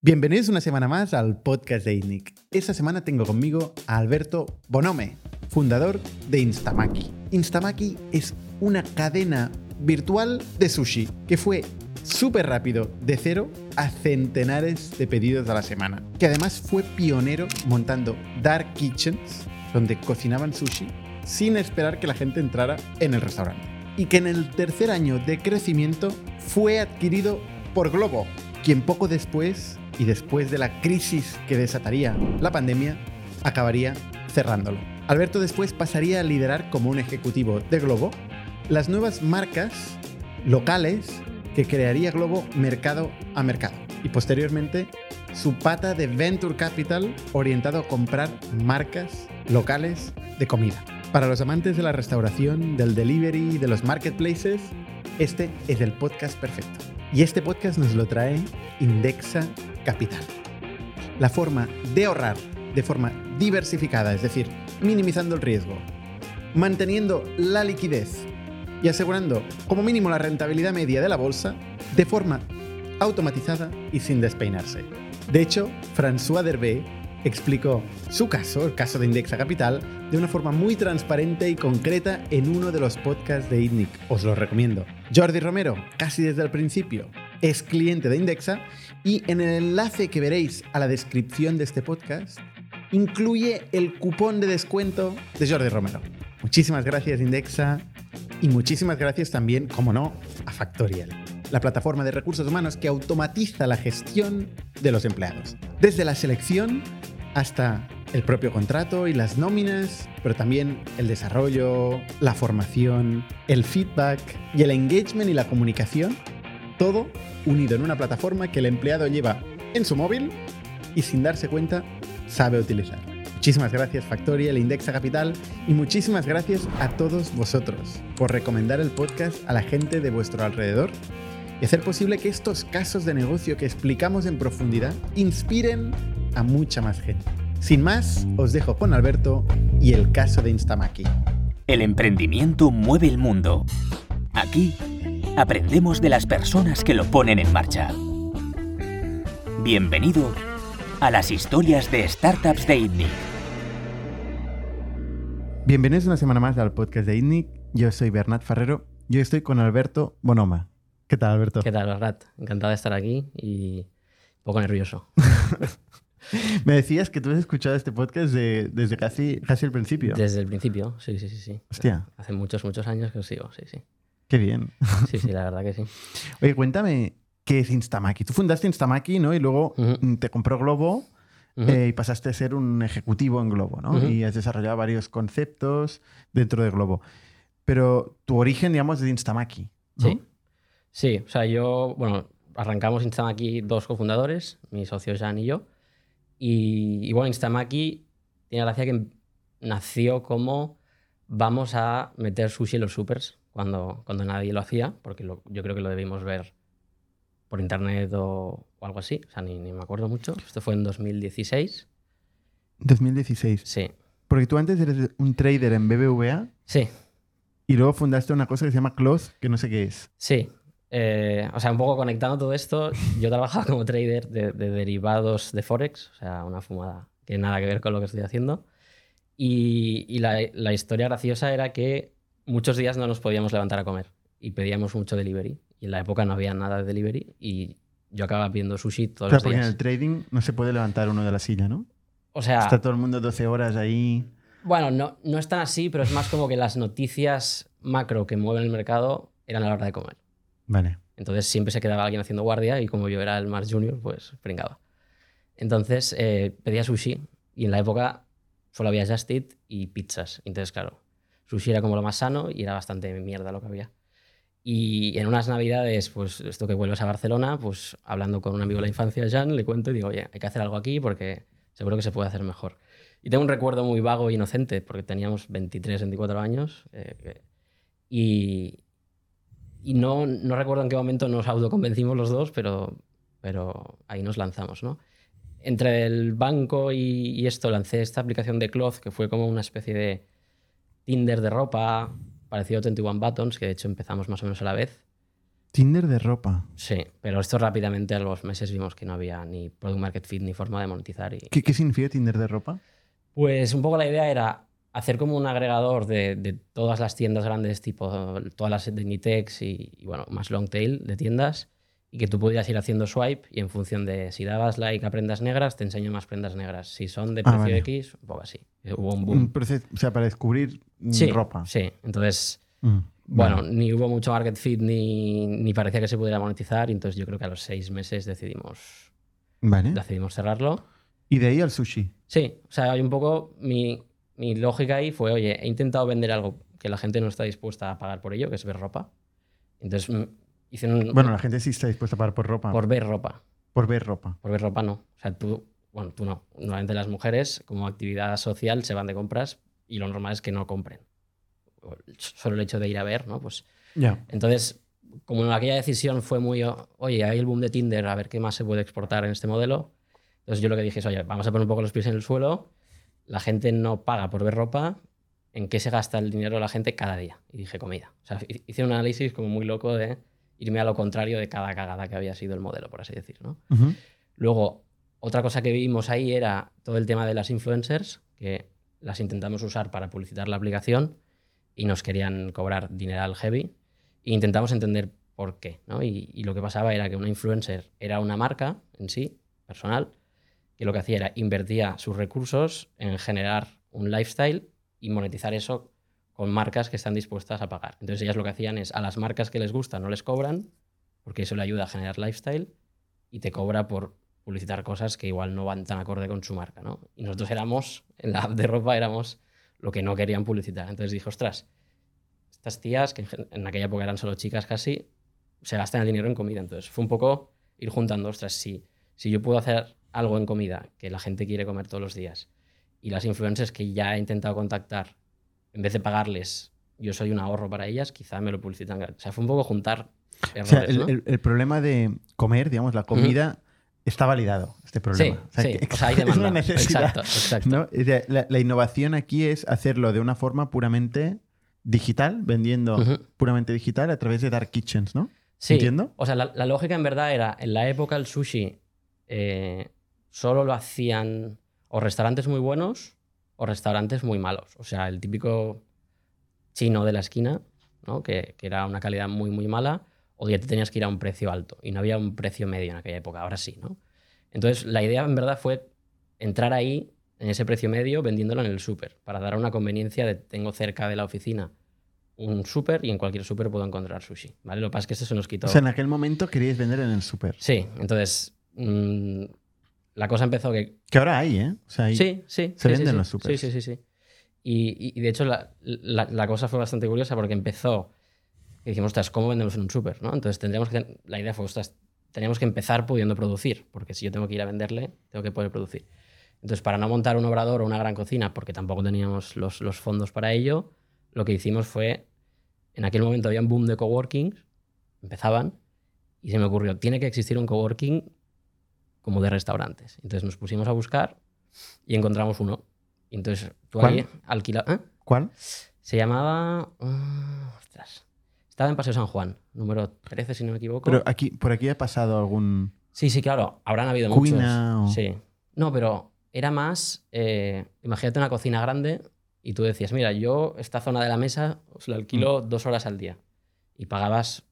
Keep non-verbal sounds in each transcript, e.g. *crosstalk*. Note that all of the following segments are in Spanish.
Bienvenidos una semana más al podcast de ITNIC. Esta semana tengo conmigo a Alberto Bonome, fundador de Instamaki. Instamaki es una cadena virtual de sushi que fue súper rápido, de cero a centenares de pedidos a la semana. Que además fue pionero montando dark kitchens, donde cocinaban sushi, sin esperar que la gente entrara en el restaurante. Y que en el tercer año de crecimiento fue adquirido por Globo, quien poco después y después de la crisis que desataría la pandemia, acabaría cerrándolo. Alberto después pasaría a liderar como un ejecutivo de Globo las nuevas marcas locales que crearía Globo mercado a mercado y posteriormente su pata de Venture Capital orientado a comprar marcas locales de comida. Para los amantes de la restauración, del delivery de los marketplaces, este es el podcast perfecto. Y este podcast nos lo trae Indexa Capital. La forma de ahorrar de forma diversificada, es decir, minimizando el riesgo, manteniendo la liquidez y asegurando como mínimo la rentabilidad media de la bolsa de forma automatizada y sin despeinarse. De hecho, François Derbé explicó su caso, el caso de Indexa Capital, de una forma muy transparente y concreta en uno de los podcasts de ITNIC. Os lo recomiendo. Jordi Romero, casi desde el principio, es cliente de Indexa y en el enlace que veréis a la descripción de este podcast incluye el cupón de descuento de Jordi Romero. Muchísimas gracias Indexa y muchísimas gracias también, como no, a Factorial, la plataforma de recursos humanos que automatiza la gestión de los empleados. Desde la selección hasta el propio contrato y las nóminas, pero también el desarrollo, la formación, el feedback y el engagement y la comunicación, todo unido en una plataforma que el empleado lleva en su móvil y sin darse cuenta sabe utilizar. Muchísimas gracias Factorial, Indexa Capital y muchísimas gracias a todos vosotros por recomendar el podcast a la gente de vuestro alrededor y hacer posible que estos casos de negocio que explicamos en profundidad inspiren a mucha más gente. Sin más, os dejo con Alberto y el caso de Instamaki. El emprendimiento mueve el mundo. Aquí aprendemos de las personas que lo ponen en marcha. Bienvenido a las historias de startups de ITNIC. Bienvenidos una semana más al podcast de ITNIC. Yo soy Bernat Ferrero. Yo estoy con Alberto Bonoma. ¿Qué tal, Alberto? ¿Qué tal, Bernat? Encantado de estar aquí y un poco nervioso. *laughs* Me decías que tú has escuchado este podcast desde casi, casi el principio. Desde el principio, sí, sí, sí. sí. Hostia. Hace muchos, muchos años que os sigo, sí, sí. Qué bien. Sí, sí, la verdad que sí. *laughs* Oye, cuéntame, ¿qué es Instamaki? Tú fundaste Instamaki, ¿no? Y luego Ujú. te compró Globo eh, y pasaste a ser un ejecutivo en Globo, ¿no? Y has desarrollado varios conceptos dentro de Globo. Pero tu origen, digamos, es de Instamaki. ¿no? Sí. Sí, o sea, yo, bueno, arrancamos Instamaki dos cofundadores, mi socio Jan y yo. Y, y bueno, Instamaki tiene la gracia que nació como vamos a meter sushi en los supers cuando, cuando nadie lo hacía, porque lo- yo creo que lo debimos ver por internet o, o algo así, o sea, ni, ni me acuerdo mucho. Esto fue en 2016. 2016. Sí, Porque tú antes eres un trader en BBVA sí, y luego fundaste una cosa que se llama Cloth, que no sé qué es. Sí. Eh, o sea, un poco conectando todo esto, yo trabajaba como trader de, de derivados de Forex, o sea, una fumada que nada que ver con lo que estoy haciendo. Y, y la, la historia graciosa era que muchos días no nos podíamos levantar a comer y pedíamos mucho delivery. Y en la época no había nada de delivery y yo acababa pidiendo sushi todos Claro, los porque en días. el trading no se puede levantar uno de la silla, ¿no? O sea, Está todo el mundo 12 horas ahí. Bueno, no, no es tan así, pero es más como que las noticias macro que mueven el mercado eran a la hora de comer. Vale. Entonces siempre se quedaba alguien haciendo guardia y como yo era el más junior, pues pringaba. Entonces eh, pedía sushi y en la época solo había Just Eat y pizzas. Entonces, claro, sushi era como lo más sano y era bastante mierda lo que había. Y en unas navidades, pues esto que vuelves a Barcelona, pues hablando con un amigo de la infancia, Jan, le cuento y digo, oye, hay que hacer algo aquí porque seguro que se puede hacer mejor. Y tengo un recuerdo muy vago e inocente, porque teníamos 23, 24 años. eh, y, y no, no recuerdo en qué momento nos autoconvencimos los dos, pero, pero ahí nos lanzamos, ¿no? Entre el banco y, y esto lancé esta aplicación de Cloth, que fue como una especie de Tinder de ropa, parecido a 21 Buttons, que de hecho empezamos más o menos a la vez. Tinder de ropa. Sí, pero esto rápidamente a los meses vimos que no había ni product market fit ni forma de monetizar. Y... ¿Qué, qué significa Tinder de ropa? Pues un poco la idea era hacer como un agregador de, de todas las tiendas grandes, tipo todas las de Nitex y, y, bueno, más long tail de tiendas, y que tú pudieras ir haciendo swipe y en función de si dabas like a prendas negras, te enseño más prendas negras. Si son de Ah, precio vale. X, un poco así. Hubo un boom. O sea, para descubrir mm, Sí, ropa. sí. Entonces, Mm, bueno, vale. ni hubo mucho market fit ni, ni parecía que se pudiera monetizar, y entonces yo creo que a los seis meses decidimos, Vale. decidimos cerrarlo. Y de ahí al sushi. Sí, o sea, hay un poco mi, mi lógica ahí fue, oye, he intentado vender algo que la gente no está dispuesta a pagar por ello, que es ver ropa. Entonces Bueno, la gente sí está dispuesta a pagar por ropa. por ver ropa. por ver ropa. Por ver ropa no. O sea, tú, bueno, tú no. Normalmente las mujeres, como actividad social, se van de compras y lo normal es que no compren. Solo el hecho de ir a ver, ¿no? Pues Ya. entonces, como aquella decisión fue muy, oye, hay el boom de Tinder, a ver qué más se puede exportar en este modelo. Entonces yo lo que dije es, oye, vamos a poner un poco los pies en el suelo, la gente no paga por ver ropa, ¿en qué se gasta el dinero la gente cada día? Y dije, comida. O sea, hi- hice un análisis como muy loco de irme a lo contrario de cada cagada que había sido el modelo, por así decir, ¿no? Luego, otra cosa que vimos ahí era todo el tema de las influencers, que las intentamos usar para publicitar la aplicación y nos querían cobrar dineral heavy. E intentamos entender por qué. ¿no? Y, y lo que pasaba era que una influencer era una marca en sí, personal, que lo que hacía era invertía sus recursos en generar un lifestyle y monetizar eso con marcas que están dispuestas a pagar. Entonces ellas lo que hacían es a las marcas que les gusta no les cobran, porque eso le ayuda a generar lifestyle, y te cobra por publicitar cosas que igual no van tan acorde con su marca, ¿no? Y nosotros éramos, en la app de ropa éramos lo que no querían publicitar. Entonces dije, ostras, estas tías, que en aquella época eran solo chicas casi, se gastan el dinero en comida. Entonces fue un poco ir juntando, ostras, si, si yo puedo hacer algo en comida que la gente quiere comer todos los días y las influencers que ya he intentado contactar, en vez de pagarles, yo soy un ahorro para ellas, quizá me lo publicitan. O sea, fue un poco juntar O errores, sea, el, ¿no? el- el problema de comer, digamos, la comida, está validado, este Sí, problema. O sea, sí, que- o sea, hay *laughs* es una demanda. necesidad. Exacto, La, la innovación aquí es hacerlo de una forma puramente digital, vendiendo puramente digital a través de dark kitchens, ¿no? Sí, ¿Entiendo? O sea, la, la lógica en verdad era, en la época el sushi eh, solo lo hacían o restaurantes muy buenos o restaurantes muy malos. O sea, el típico chino de la esquina, ¿no? que, que era una calidad muy, muy mala, o ya te tenías que ir a un precio alto. Y no había un precio medio en aquella época, ahora sí, ¿no? Entonces, la idea en verdad fue entrar ahí, en ese precio medio, vendiéndolo en el súper, para dar una conveniencia de tengo cerca de la oficina un súper y en cualquier súper puedo encontrar sushi, ¿vale? Lo que pasa es que eso se nos quitó. O sea, en aquel momento queríais vender en el súper. Sí, entonces mm, la cosa empezó que... Que ahora hay, ¿eh? O sea, hay- Sí, sí. se sí, venden sí, sí. los supers. Sí, sí, sí. sí. Y, y- y de hecho la, la- la cosa fue bastante curiosa porque empezó que dijimos, ostras, ¿cómo vendemos en un súper? ¿no? Entonces tendríamos que... La idea fue, ostras, teníamos que empezar pudiendo producir, porque si yo tengo que ir a venderle, tengo que poder producir. Entonces, para no montar un obrador o una gran cocina, porque tampoco teníamos los, los fondos para ello, lo que hicimos fue, en aquel momento había un boom de coworking, empezaban, y se me ocurrió, tiene que existir un coworking como de restaurantes. Entonces nos pusimos a buscar y encontramos uno. Entonces tú ¿Cuál? ahí alquila... ¿eh? ¿Cuál? Se llamaba... ah, ostras. Estaba en Paseo San Juan, número 13, si no me equivoco. Pero aquí, por aquí ha pasado algún. Sí, sí, claro. Habrán habido Cuina muchos. o- Sí. No, pero era más. eh, imagínate una cocina grande y tú decías, mira, yo esta zona de la mesa os la alquilo Mm. dos horas al día. Y pagabas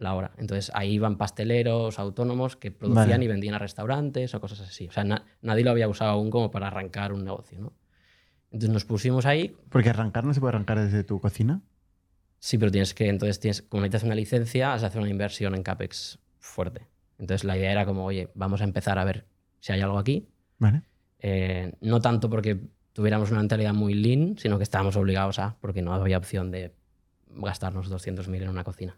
la hora. Entonces ahí iban pasteleros, autónomos que producían Vale. y vendían a restaurantes o cosas así. O sea, na- nadie lo había usado aún como para arrancar un negocio, ¿no? Entonces nos pusimos ahí. Porque arrancar no se puede arrancar desde tu cocina. Sí, pero tienes que, entonces tienes, como necesitas una licencia, has de hacer una inversión en CAPEX fuerte. Entonces la idea era como, oye, vamos a empezar a ver si hay algo aquí. ¿Vale? Eh, no tanto porque tuviéramos una mentalidad muy lean, sino que estábamos obligados a, porque no había opción de gastarnos 200.000 en una cocina.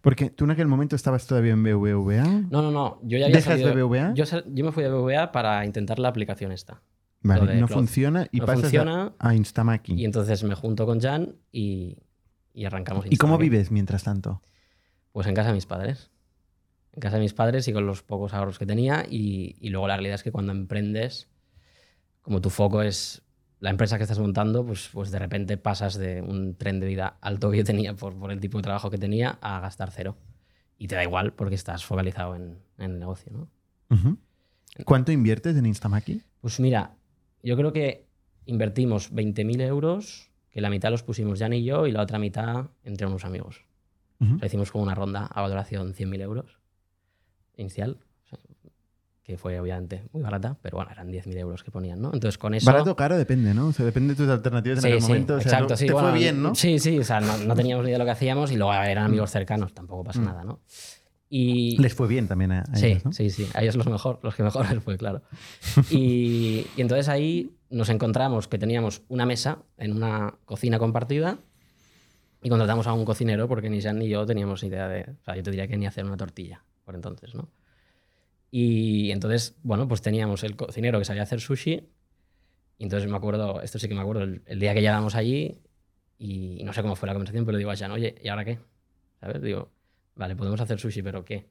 Porque tú en aquel momento estabas todavía en BBVA. No, no, no. Yo ya había ¿Dejas salido- BBVA? Yo, me fui de BBVA para intentar la aplicación esta. Vale, no cloud. funciona y No pasas a- funciona a, Instamaki. y entonces me junto con Jan y, y arrancamos. ¿Y cómo vives mientras tanto? Pues en casa de mis padres. En casa de mis padres y con los pocos ahorros que tenía. Y, y luego la realidad es que cuando emprendes, como tu foco es la empresa que estás montando, pues, pues de repente pasas de un tren de vida alto que yo tenía por, por el tipo de trabajo que tenía a gastar cero. y te da igual porque estás focalizado en, en el negocio, ¿no? ¿Cuánto inviertes en Instamaki? Pues mira, yo creo que invertimos 20.000 euros, que la mitad los pusimos Jan y yo y la otra mitad entre unos amigos. O sea, hicimos como una ronda a valoración 100.000 euros inicial, que fue obviamente muy barata, pero bueno, eran 10.000 euros que ponían, ¿no? Entonces con eso... Barato o caro depende, ¿no? O sea, depende de tus alternativas en sí, momento. O sea, exacto, sí, te bueno, fue bien, ¿no? Sí, sí, o sea, no, no teníamos ni idea de lo que hacíamos y luego eran amigos cercanos, tampoco pasa Mm. nada, ¿no? Y, Les fue bien también a, a Sí, ellos, ¿no? sí, sí. A ellos los mejor, los que mejor *laughs* les fue, claro. Y, y entonces ahí nos encontramos que teníamos una mesa en una cocina compartida y contratamos a un cocinero porque ni Jan ni yo teníamos idea de. O sea, yo te diría que ni hacer una tortilla por entonces, ¿no? Y entonces, bueno, pues teníamos el cocinero que sabía hacer sushi. Y entonces me acuerdo, esto sí que me acuerdo, el, el día que llegamos allí y no sé cómo fue la conversación, pero digo a Jan, oye, ¿y ahora qué? ¿Sabes? Digo, vale, podemos hacer sushi, pero ¿qué?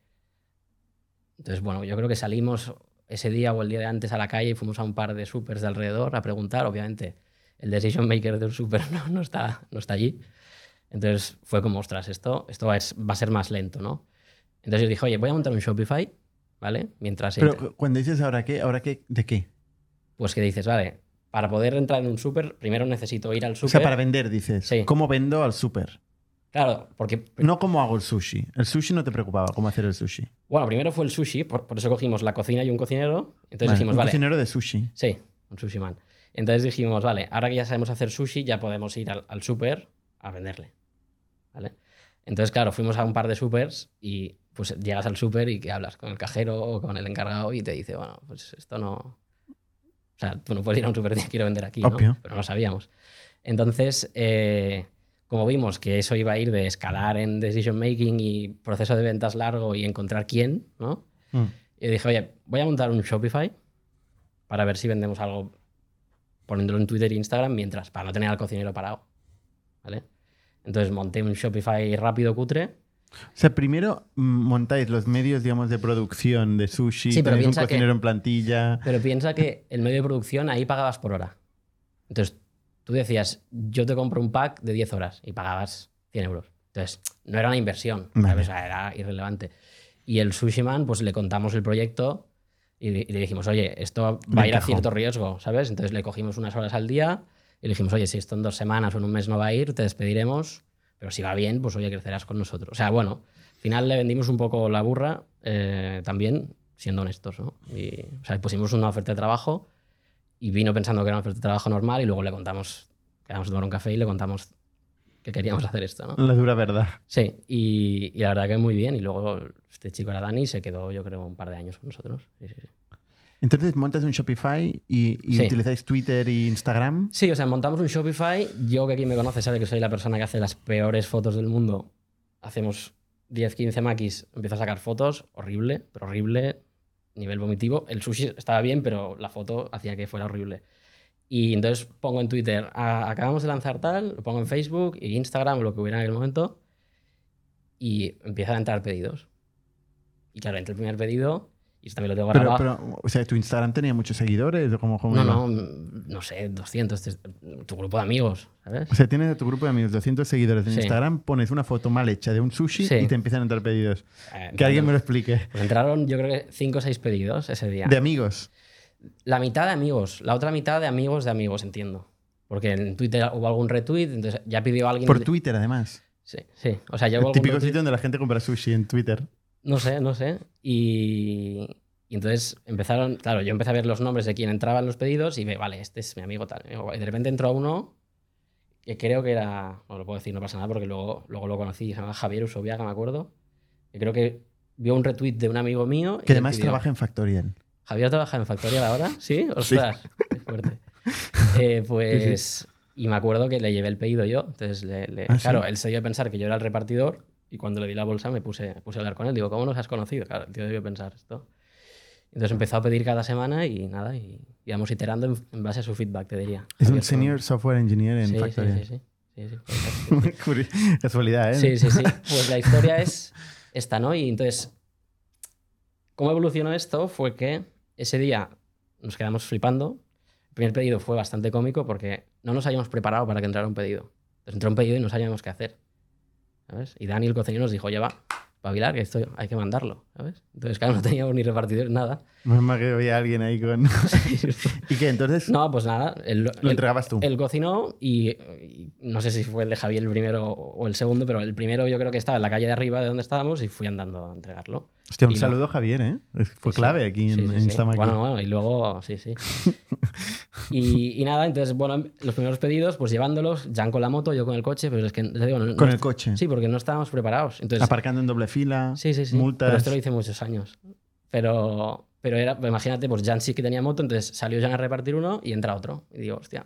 Entonces, bueno, yo creo que salimos ese día o el día de antes a la calle y fuimos a un par de supers de alrededor a preguntar. Obviamente, el decision maker del super *laughs* no, no, está, no está allí. Entonces fue como, ostras, esto, esto va a ser más lento, ¿no? Entonces yo dije, oye, voy a montar un Shopify, ¿vale? Mientras... Pero cuando dices ahora qué, ¿ahora qué? ¿De qué? Pues que dices, vale, para poder entrar en un super, primero necesito ir al O super. sea, para vender, dices. Sí. ¿Cómo vendo al súper? Claro, porque No cómo hago el sushi. El sushi no te preocupaba, cómo hacer el sushi. Bueno, primero fue el sushi, por, por eso cogimos la cocina y un cocinero. Entonces Vale, dijimos, un vale. cocinero de sushi. Sí, un sushi man. Entonces dijimos, vale, ahora que ya sabemos hacer sushi, ya podemos ir al, al súper a venderle. ¿Vale? Entonces, claro, fuimos a un par de supers y pues llegas al súper y que hablas con el cajero o con el encargado y te dice, bueno, pues esto no. O sea, tú no puedes ir a un súper y *laughs* quiero vender aquí, ¿no? Obvio. Pero no sabíamos. Entonces, eh, como vimos que eso iba a ir de escalar en decision making y proceso de ventas largo y encontrar quién, ¿no? Mm. Y dije, oye, voy a montar un Shopify para ver si vendemos algo poniéndolo en Twitter e Instagram mientras, para no tener al cocinero parado. ¿Vale? Entonces monté un Shopify rápido, cutre. O sea, primero montáis los medios, digamos, de producción de sushi, Sí, pero un piensa que- cocinero en plantilla. Pero piensa que el medio de producción ahí pagabas por hora. Entonces tú decías, yo te compro un pack de 10 horas y pagabas 100 euros. Entonces no era una inversión, Vale. O sea, era irrelevante. Y el Sushi Man, pues le contamos el proyecto y, y le dijimos, oye, esto va a ir a cierto riesgo, ¿sabes? Entonces le cogimos unas horas al día y le dijimos, oye, si esto en dos semanas o en un mes no va a ir, te despediremos, pero si va bien, pues oye, crecerás con nosotros. O sea, bueno, al final le vendimos un poco la burra eh, también, siendo honestos, ¿no? Y, o sea, pusimos una oferta de trabajo y vino pensando que era una oferta de trabajo normal y luego le contamos, quedamos a tomar un café y le contamos que queríamos hacer esto, ¿no? La dura verdad. Sí, y, y la verdad que muy bien. Y luego este chico era Dani y se quedó, yo creo, un par de años con nosotros. Sí, sí, sí. Entonces montas un Shopify y, y Sí. utilizáis Twitter e Instagram. Sí, o sea, montamos un Shopify. Yo, que quien me conoce, sabe que soy la persona que hace las peores fotos del mundo. Hacemos 10, 15 maquis, empiezo a sacar fotos, horrible, pero horrible, nivel vomitivo. El sushi estaba bien, pero la foto hacía que fuera horrible. Y entonces pongo en Twitter, "Ah, acabamos de lanzar tal, lo pongo en Facebook y Instagram, lo que hubiera en aquel momento, y empiezan a entrar pedidos. Y claro, entra el primer pedido, y eso también lo tengo Pero, grabado. pero, o sea, ¿tu Instagram tenía muchos seguidores? ¿O cómo, cómo no, no, no sé, 200, tres- tu grupo de amigos, ¿sabes? O sea, tienes a tu grupo de amigos 200 seguidores en Sí. Instagram, pones una foto mal hecha de un sushi Sí. y te empiezan a entrar pedidos. Eh, Que alguien me lo explique. Pues entraron, yo creo que 5 o 6 pedidos ese día. De amigos. La mitad de amigos, la otra mitad de amigos de amigos, entiendo. Porque en Twitter hubo algún retweet, entonces ya pidió alguien. Por Twitter, además. Sí, sí. O sea, ya El típico retweet. sitio donde la gente compra sushi en Twitter. No sé, no sé. Y, y entonces empezaron, claro, yo empecé a ver los nombres de quien entraba en los pedidos y ve, vale, este es mi amigo tal. Y de repente entró uno que creo que era, no lo puedo decir, no pasa nada porque luego, luego lo conocí, se llama Javier Usobiaga, me acuerdo. Que creo que vio un retweet de un amigo mío. y Que además pidió- trabaja en Factorial. Javier trabaja en Factorial ahora, *laughs* ¿sí? Ostras, qué fuerte. *laughs* Eh, pues, y me acuerdo que le llevé el pedido yo. Entonces, le- le- ¿Ah, sí? claro, él se dio a pensar que yo era el repartidor y cuando le di la bolsa me puse, puse a hablar con él. Digo, ¿cómo nos has conocido? Claro, el tío debió pensar esto. Entonces empezó a pedir cada semana y nada, y íbamos iterando en, en base a su feedback, te diría. Es un senior software engineer en Sí, sí, Factorial. sí, sí. sí, sí. *laughs* Curi- Casualidad, ¿eh? Sí, sí, sí. Pues la historia es esta, ¿no? Y entonces, ¿cómo evolucionó esto? Fue que ese día nos quedamos flipando. El primer pedido fue bastante cómico porque no nos habíamos preparado para que entrara un pedido. Entonces entró un pedido y no sabíamos qué hacer. ¿Sabes? Y Dani, el cocinero, nos dijo, oye, va, espabilar, que esto hay que mandarlo, ¿sabes? Entonces, claro, no teníamos ni repartidores, nada. Más que había alguien ahí con... *laughs* ¿Y qué? Entonces No, pues nada. lo entregabas tú. Él cocinó y, y no sé si fue el de Javier el primero o el segundo, pero el primero yo creo que estaba en la calle de arriba de donde estábamos y fui andando a entregarlo. Hostia, un y no. saludo a Javier, ¿eh? Fue Sí, clave aquí en, Sí, en. Instamaki. Bueno, bueno, y luego, sí, sí. *laughs* y, y nada, entonces, bueno, los primeros pedidos, pues llevándolos, Jan con la moto, yo con el coche, pero es que, digo, no- Con no- el coche. Sí, porque no estábamos preparados. Entonces, Aparcando en doble fila. sí, sí, sí. Multas. Pero esto lo hice muchos años. Pero, pero era, pues imagínate, pues Jan sí que tenía moto, entonces salió Jan a repartir uno y entra otro. Y digo, hostia,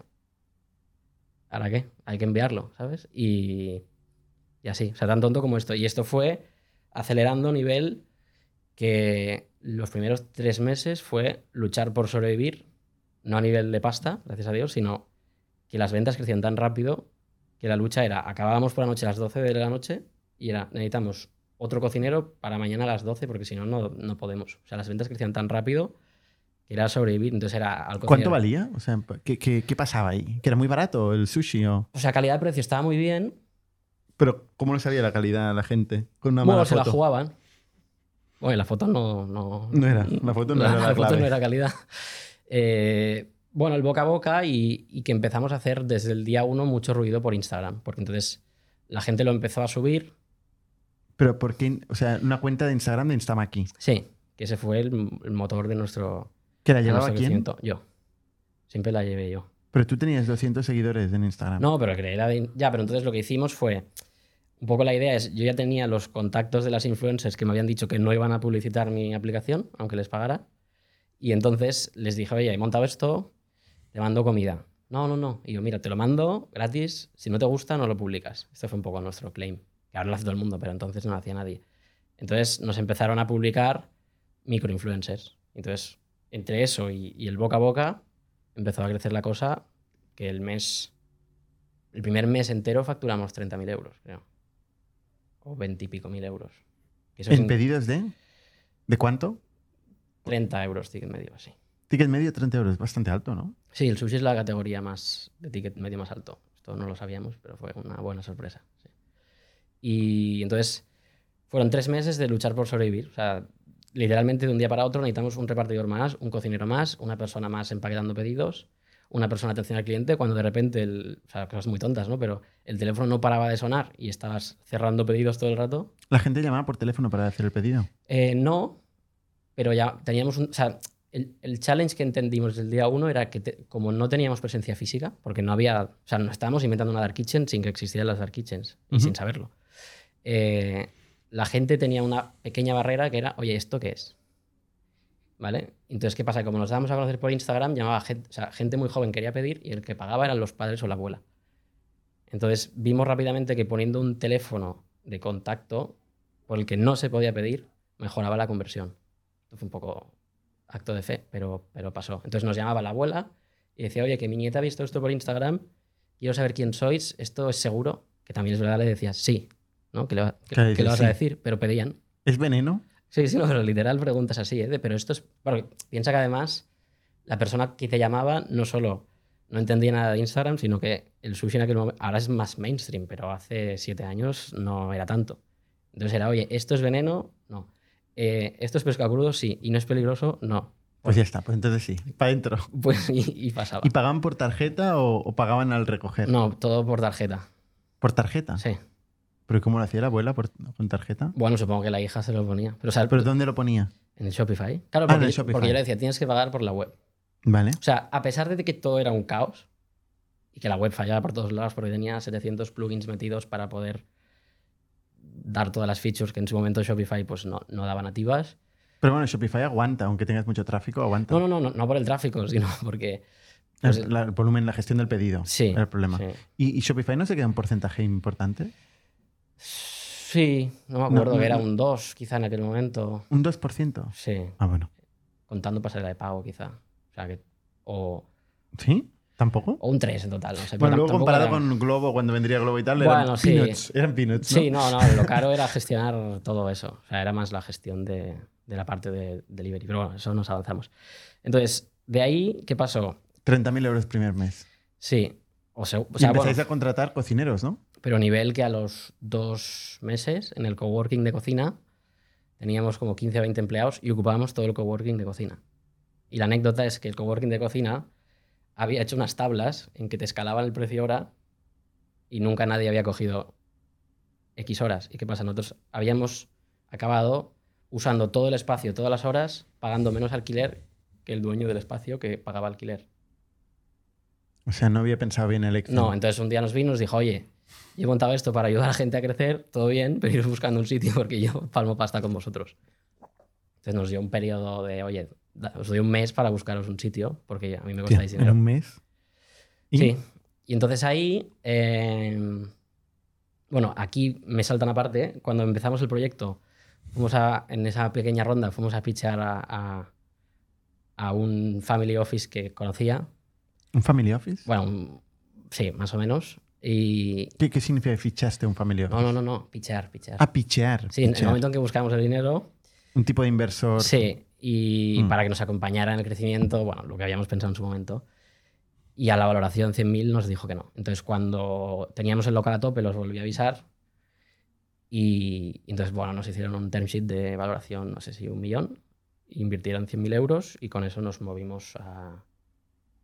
¿ahora qué? Hay que enviarlo, ¿sabes? Y, y así, o sea, tan tonto como esto. Y esto fue acelerando nivel que los primeros tres meses fue luchar por sobrevivir, no a nivel de pasta, gracias a Dios, sino que las ventas crecían tan rápido que la lucha era, acabábamos por la noche a las 12 de la noche y era, necesitamos otro cocinero para mañana a las 12 porque si no, no, podemos. O sea, las ventas crecían tan rápido que era sobrevivir. Entonces era al cocinero. ¿Cuánto valía? O sea, ¿qué, qué, qué pasaba ahí? ¿Que era muy barato el sushi o...? O sea, calidad de precio estaba muy bien. Pero ¿cómo lo sabía la calidad la gente? Con una Bueno, mala se la jugaban. Bueno, la foto no... No, No era, la foto no era *laughs* la foto clave. no era calidad. Eh, bueno, el boca a boca y, y que empezamos a hacer desde el día uno mucho ruido por Instagram. Porque entonces la gente lo empezó a subir. Pero ¿por qué? O sea, una cuenta de Instagram de Instamaki. Sí, que ese fue el, el motor de nuestro, ¿Que la llevaba quién? Yo. Siempre la llevé yo. Pero tú tenías 200 seguidores en Instagram. No, pero que era de- Ya, pero entonces lo que hicimos fue. Un poco la idea es, yo ya tenía los contactos de las influencers que me habían dicho que no iban a publicitar mi aplicación, aunque les pagara. Y entonces les dije, oye, he montado esto, te mando comida. No, no, no. Y yo, mira, te lo mando gratis, si no te gusta, no lo publicas. Este fue un poco nuestro claim, que ahora lo hace todo el mundo, pero entonces no lo hacía nadie. Entonces nos empezaron a publicar microinfluencers. Entonces, entre eso y, el boca a boca, empezó a crecer la cosa que el mes, el primer mes entero facturamos 30.000 euros, creo. O 20 y pico mil euros. ¿En in- pedidos de? ¿De cuánto? 30 euros ticket medio, así. Ticket medio 30 euros, bastante alto, ¿no? Sí, el sushi es la categoría más de ticket medio más alto. Esto no lo sabíamos, pero fue una buena sorpresa. sí. Y entonces fueron tres meses de luchar por sobrevivir. O sea, literalmente de un día para otro necesitamos un repartidor más, un cocinero más, una persona más empaquetando pedidos, una persona de atención al cliente, cuando de repente, el, o sea, cosas muy tontas, ¿no? Pero el teléfono no paraba de sonar y estabas cerrando pedidos todo el rato. La gente llamaba por teléfono para hacer el pedido. Eh, no, pero ya teníamos un. O sea, el, el challenge que entendimos desde el día uno era que, te- como no teníamos presencia física, porque no había. O sea, no estábamos inventando una Dark Kitchen sin que existieran las Dark Kitchens y Ujú. sin saberlo. Eh, la gente tenía una pequeña barrera que era, oye, ¿esto qué es? ¿Vale? Entonces, ¿qué pasa? Como nos dábamos a conocer por Instagram, llamaba gente, o sea, gente muy joven quería pedir y el que pagaba eran los padres o la abuela. Entonces, vimos rápidamente que poniendo un teléfono de contacto por el que no se podía pedir, mejoraba la conversión. Esto fue un poco acto de fe, pero, pero pasó. Entonces nos llamaba la abuela y decía, oye, que mi nieta ha visto esto por Instagram, quiero saber quién sois, ¿esto es seguro? Que también es verdad, le decía, sí, ¿no? ¿Qué le, dices, vas sí. a decir? Pero pedían. ¿Es veneno? Sí, sí, no, *laughs* pero literal preguntas así, ¿eh? De, pero esto es... Porque piensa que además la persona que te llamaba no solo no entendía nada de Instagram, sino que el sushi en aquel momento, ahora es más mainstream, pero hace siete años no era tanto. Entonces era, oye, ¿esto es veneno? No. Eh, ¿Esto es pescado crudo? Sí. ¿Y no es peligroso? No. Pues ya está, pues entonces sí, para adentro. *laughs* Pues y, y pasaba. ¿Y pagaban por tarjeta o, o pagaban al recoger? No, todo por tarjeta. ¿Por tarjeta? Sí. ¿Pero cómo lo hacía la abuela por- con tarjeta? Bueno, supongo que la hija se lo ponía. Pero, o sea, ¿Pero dónde lo ponía? en el Shopify. Claro, Ah, porque, el Shopify. porque yo le decía, tienes que pagar por la web. Vale. O sea, a pesar de que todo era un caos y que la web fallaba por todos lados porque tenía 700 plugins metidos para poder dar todas las features que en su momento Shopify pues no, no daba nativas. Pero bueno, Shopify aguanta, aunque tengas mucho tráfico, aguanta. No, no, no, no, no por el tráfico, *laughs* sino porque... El, pues, la- el volumen, la gestión del pedido. sí. Era el problema. Sí. ¿Y, y Shopify no se queda un porcentaje importante? Sí, no me No, acuerdo no, que era no. un 2 quizá en aquel momento. ¿Un 2%? Sí, Ah, bueno. contando pasarela de pago quizá. O sea que... O, ¿Sí? ¿Tampoco? o un 3 en total. No sé, Bueno, luego comparado era- con Globo, cuando vendría Globo y tal, Bueno, eran sí. peanuts. Eran peanuts, ¿no? Sí, no, no, lo caro era gestionar todo eso. O sea, era más la gestión de, de la parte de delivery. Pero bueno, eso nos avanzamos. Entonces, de ahí, ¿qué pasó? 30.000 euros primer mes. Sí. O sea, o y sea, empezáis bueno, a contratar cocineros, ¿no? Pero nivel que a los dos meses en el coworking de cocina teníamos como 15 o 20 empleados y ocupábamos todo el coworking de cocina. Y la anécdota es que el coworking de cocina había hecho unas tablas en que te escalaban el precio hora y nunca nadie había cogido X horas. ¿Y qué pasa? Nosotros habíamos acabado usando todo el espacio, todas las horas, pagando menos alquiler que el dueño del espacio que pagaba alquiler. O sea, no había pensado bien el. No, entonces un día nos vino y nos dijo, oye, yo he montado esto para ayudar a la gente a crecer, todo bien, pero ir buscando un sitio porque yo *laughs* palmo pasta con vosotros. Entonces nos dio un periodo de, oye, os doy un mes para buscaros un sitio, porque a mí me costáis ¿En dinero. un mes? ¿Y? Sí. Y entonces ahí, eh, bueno, aquí me saltan aparte. Cuando empezamos el proyecto, fuimos a, en esa pequeña ronda, fuimos a pitchar a, a- a un family office que conocía. ¿Un family office? Bueno, un- sí, más o menos. Y. ¿Qué, qué significa que fichaste un family office? No, no, no, no, pitchar, pitchar. Ah, pichear. sí, en el momento en que buscamos el dinero, Un tipo de inversor. Sí, y Mm. para que nos acompañara en el crecimiento, bueno, lo que habíamos pensado en su momento. Y a la valoración 100.000 nos dijo que no. Entonces, cuando teníamos el local a tope, los volví a avisar. Y, y entonces, bueno, nos hicieron un term sheet de valoración, no sé si un millón. Invirtieron 100.000 euros y con eso nos movimos a-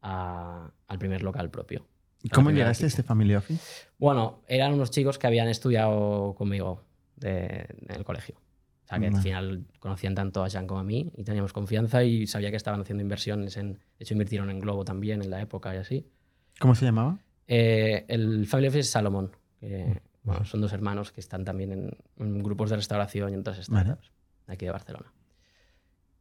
a- al primer local propio. ¿Y la ¿Cómo llegaste a equipo. este family office? Bueno, eran unos chicos que habían estudiado conmigo de- en el colegio. O sea, que Vale. al final conocían tanto a Jean como a mí y teníamos confianza y sabía que estaban haciendo inversiones en... De hecho, invirtieron en Globo también en la época y así. ¿Cómo se llamaba? Eh, el Family Office es Salomón, que Mm. bueno, son dos hermanos que están también en, en grupos de restauración y en otras Vale. startups de aquí de Barcelona.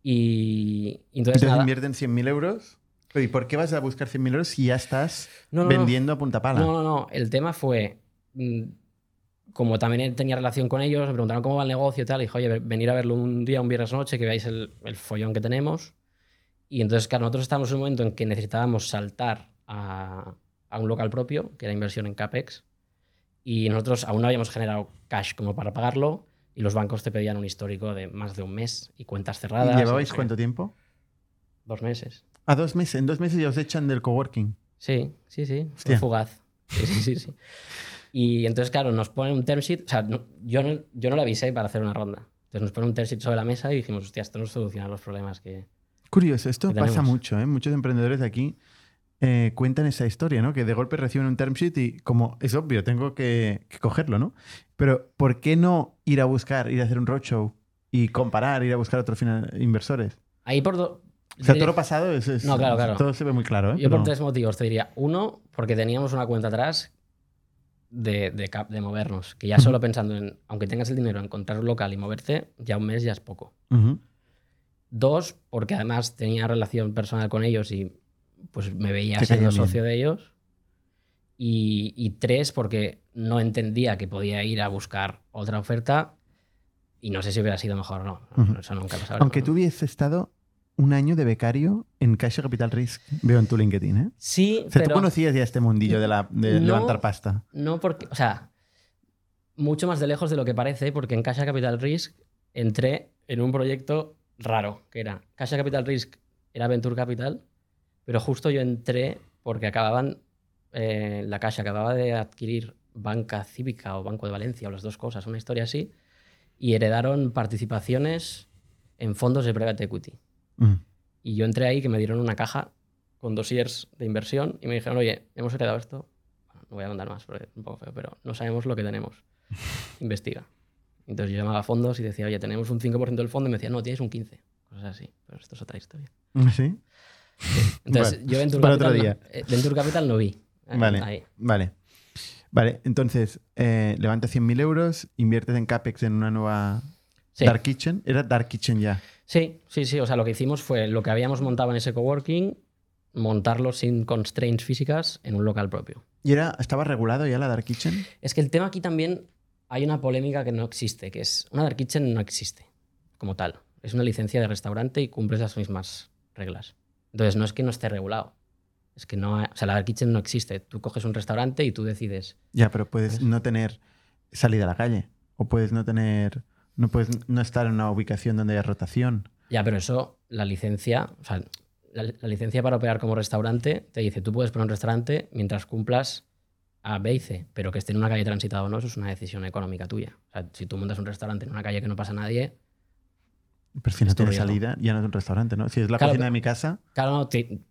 Y, y entonces, Entonces nada, invierten 100.000 euros. ¿Y por qué vas a buscar 100.000 euros si ya estás No, no, no. vendiendo a punta pala? No, no, no. El tema fue. mm, Como también tenía relación con ellos, me preguntaron cómo va el negocio y tal. Y dije, oye, ve- venir a verlo un día, un viernes noche, que veáis el, el follón que tenemos. Y entonces, claro, nosotros estábamos en un momento en que necesitábamos saltar a, a un local propio, que era inversión en CAPEX. Y nosotros aún no habíamos generado cash como para pagarlo. Y los bancos te pedían un histórico de más de un mes y cuentas cerradas. ¿Y llevabais cuánto tiempo? Dos meses. A dos meses. En dos meses ya os echan del coworking. Sí, sí, sí. Fue fugaz. Sí, sí, sí, sí. Y entonces, claro, nos ponen un term sheet. O sea, no- yo, no, yo no le avisé para hacer una ronda. Entonces nos ponen un term sheet sobre la mesa y dijimos, hostia, esto nos soluciona los problemas que. Curioso, esto que pasa mucho, ¿eh? Muchos emprendedores de aquí eh, cuentan esa historia, ¿no? Que de golpe reciben un term sheet y como es obvio, tengo que, que cogerlo, ¿no? Pero ¿por qué no ir a buscar, ir a hacer un roadshow y comparar, ir a buscar otros inversores? Ahí por. do- O sea, todo lo pasado es, es- No, claro, claro. todo se ve muy claro, ¿eh? Yo por Pero- tres motivos te diría. Uno, porque teníamos una cuenta atrás de, de, cap- de movernos. Que ya solo pensando en, aunque tengas el dinero, encontrar un local y moverte, ya un mes ya es poco. Ujú. Dos, porque además tenía relación personal con ellos y pues me veía Te siendo caían bien. socio de ellos. Y, y tres, porque no entendía que podía ir a buscar otra oferta y no sé si hubiera sido mejor o no. Ujú. Eso nunca lo sabremos, Aunque ¿no? tú hubieses estado un año de becario en Caixa Capital Risk, veo en tu LinkedIn, ¿eh? Sí, O sea, pero tú conocías ya este mundillo de, la, de No. levantar pasta. no porque, o sea, mucho más de lejos de lo que parece, porque en Caixa Capital Risk entré en un proyecto raro, que era Caixa Capital Risk era Venture Capital, pero justo yo entré porque acababan, eh, la Caixa acababa de adquirir Banca Cívica o Banco de Valencia, o las dos cosas, una historia así, y heredaron participaciones en fondos de private equity. Mm. Y yo entré ahí que me dieron una caja con dossiers de inversión y me dijeron, oye, hemos heredado esto. Bueno, no voy a contar más porque es un poco feo, pero no sabemos lo que tenemos. *laughs* Investiga. Entonces yo llamaba a fondos y decía, oye, tenemos un 5% del fondo y me decían, no, tienes un 15%. Cosas así. Pero esto es otra historia. ¿Sí? Entonces Bueno, yo Venture para Capital, otro no- eh, Venture Capital no vi. Eh, Vale. ahí. Vale. Vale, entonces, eh, levantas 100.000 euros, inviertes en CAPEX en una nueva Sí. Dark Kitchen. Era Dark Kitchen ya. Sí, sí, sí. O sea, lo que hicimos fue lo que habíamos montado en ese coworking, montarlo sin constraints físicas en un local propio. ¿Y era, estaba regulado ya la Dark Kitchen? Es que el tema aquí también hay una polémica que no existe, que es una dark kitchen no existe como tal. Es una licencia de restaurante y cumples las mismas reglas. Entonces no es que no esté regulado. Es que no, o sea, la dark kitchen no existe. Tú coges un restaurante y tú decides. Ya, pero puedes ¿Ves? no tener salida a la calle. O puedes no tener. No puedes no estar en una ubicación donde haya rotación. Ya, pero eso, la licencia, la licencia para operar como restaurante te dice, tú puedes poner un restaurante mientras cumplas A, B y C, pero que esté en una calle transitada o no, eso es una decisión económica tuya. O sea, si tú montas un restaurante en una calle que no pasa nadie, Pero si no tiene salida, ya no es un restaurante, ¿no? Si es la Claro, cocina de mi casa, Claro, no,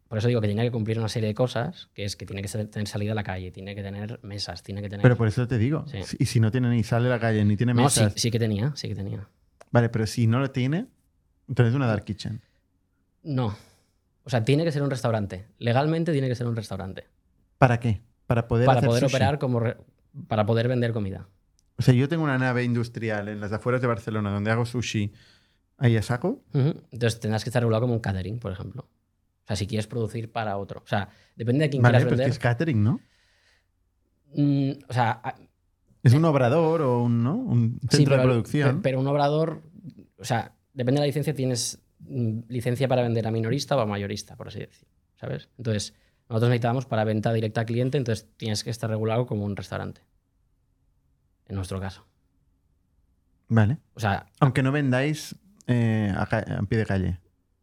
por eso digo que tenía que cumplir una serie de cosas, que es que tiene que tener salida a la calle, tiene que tener mesas, tiene que tener... pero por eso te digo. Sí. Si- Y si no tiene ni sale a la calle, ni tiene no, sí, mesas. sí que tenía, sí que tenía. Vale, pero si no lo tiene, entonces es una dark kitchen. No. O sea, tiene que ser un restaurante. Legalmente tiene que ser un restaurante. ¿Para qué? Para poder para hacer poder sushi. operar como... re- para poder vender comida. O sea, yo tengo una nave industrial en las afueras de Barcelona donde hago sushi ahí a saco. Entonces tendrás que estar regulado como un catering, por ejemplo. O sea, si quieres producir para otro. O sea, depende de quién Vale, quieras pero es que vender. es catering, ¿no? Mm, o sea, Es un obrador o un, ¿no? un centro sí, pero, de producción. pe- pero un obrador, o sea, depende de la licencia, tienes mm, licencia para vender a minorista o a mayorista, por así decir. ¿Sabes? Entonces, nosotros necesitábamos para venta directa al cliente, entonces tienes que estar regulado como un restaurante. En nuestro caso. Vale. O sea, Aunque no vendáis eh, a, pie de calle.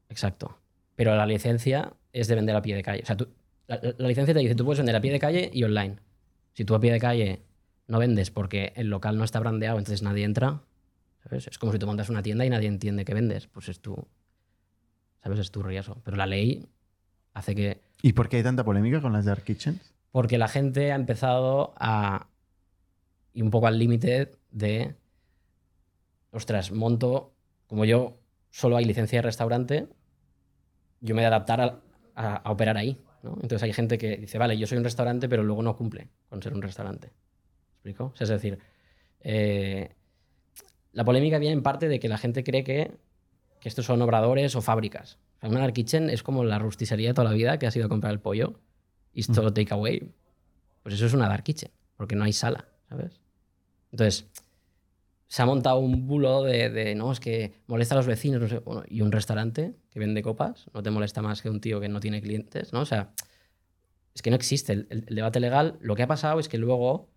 Exacto. Pero la licencia es de vender a pie de calle. O sea, tú- la, la licencia te dice, tú puedes vender a pie de calle y online. Si tú a pie de calle no vendes porque el local no está brandeado, entonces nadie entra. ¿sabes? Es como si tú montas una tienda y nadie entiende que vendes. Pues es tu, ¿sabes? Es tu riesgo. Pero la ley hace que... ¿Y por qué hay tanta polémica con las dark kitchens? Porque la gente ha empezado a... Y un poco al límite de... Ostras, monto... Como yo solo hay licencia de restaurante, yo me he de adaptar a, a- a operar ahí. ¿no? Entonces hay gente que dice, vale, yo soy un restaurante, pero luego no cumple con ser un restaurante. ¿Me explico? O sea, es decir, eh, la polémica viene en parte de que la gente cree que, que estos son obradores o fábricas. O sea, una dark kitchen es como la rusticería de toda la vida que has ido a comprar el pollo y es todo takeaway. Pues eso es una dark kitchen, porque no hay sala, ¿sabes? Entonces, se ha montado un bulo de, de, no, es que molesta a los vecinos, no sé. Bueno, y un restaurante que vende copas no te molesta más que un tío que no tiene clientes, ¿no? O sea, es que no existe el, debate legal. Lo que ha pasado es que luego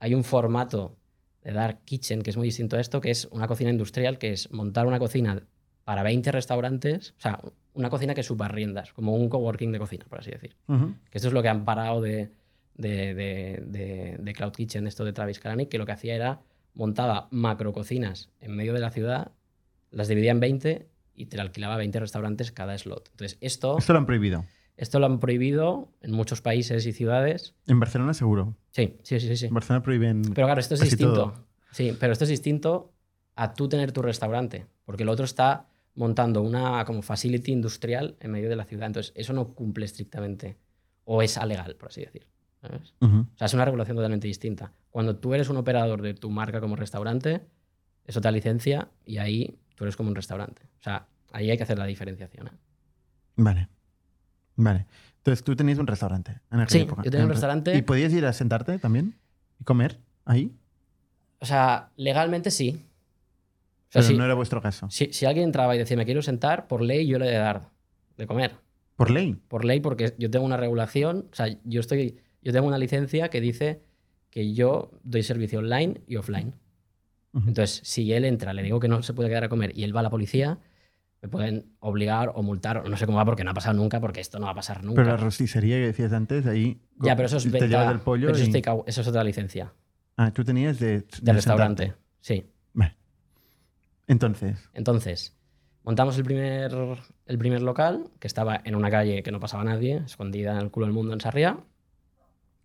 hay un formato de Dark Kitchen que es muy distinto a esto, que es una cocina industrial, que es montar una cocina para 20 restaurantes, o sea, una cocina que subarriendas, como un coworking de cocina, por así decir. Ujú. Que esto es lo que han parado de- de- de Cloud Kitchen, esto de Travis Kalanick, que lo que hacía era montaba macro cocinas en medio de la ciudad, las dividía en 20 y te la alquilaba a 20 restaurantes cada slot. Entonces, esto, Esto lo han prohibido. esto lo han prohibido en muchos países y ciudades. En Barcelona seguro. Sí, sí, sí, sí. En Barcelona prohíben... Pero claro, esto es distinto. todo. Sí, pero esto es distinto a tú tener tu restaurante, porque el otro está montando una como facility industrial en medio de la ciudad. Entonces, eso no cumple estrictamente o es alegal, por así decir. O sea, es una regulación totalmente distinta. Cuando tú eres un operador de tu marca como restaurante, eso te da licencia y ahí tú eres como un restaurante. O sea, ahí hay que hacer la diferenciación. ¿eh? Vale. Vale. Entonces tú tenías un restaurante en aquella Sí, época. yo tenía un restaurante. ¿Y podías ir a sentarte también? ¿Y comer ahí? O sea, legalmente sí. O sea, Pero si, no era vuestro caso. si- si alguien entraba y decía, me quiero sentar, por ley yo le he de dar de comer. Por ley. Por ley, porque yo tengo una regulación, o sea, yo, estoy, yo tengo una licencia que dice que yo doy servicio online y offline. Entonces, si él entra, le digo que no se puede quedar a comer y él va a la policía, me pueden obligar o multar, o no sé cómo va, porque no ha pasado nunca, porque esto no va a pasar nunca. Pero la rosticería que decías antes, ahí... ya, pero eso es te venta, llevas el pollo pero eso, es eso es otra licencia Ah, tú tenías de... de de restaurante. sentarte. Sí. Vale. Entonces, Entonces, montamos el primer, el primer local, que estaba en una calle que no pasaba nadie, escondida en el culo del mundo en Sarriá.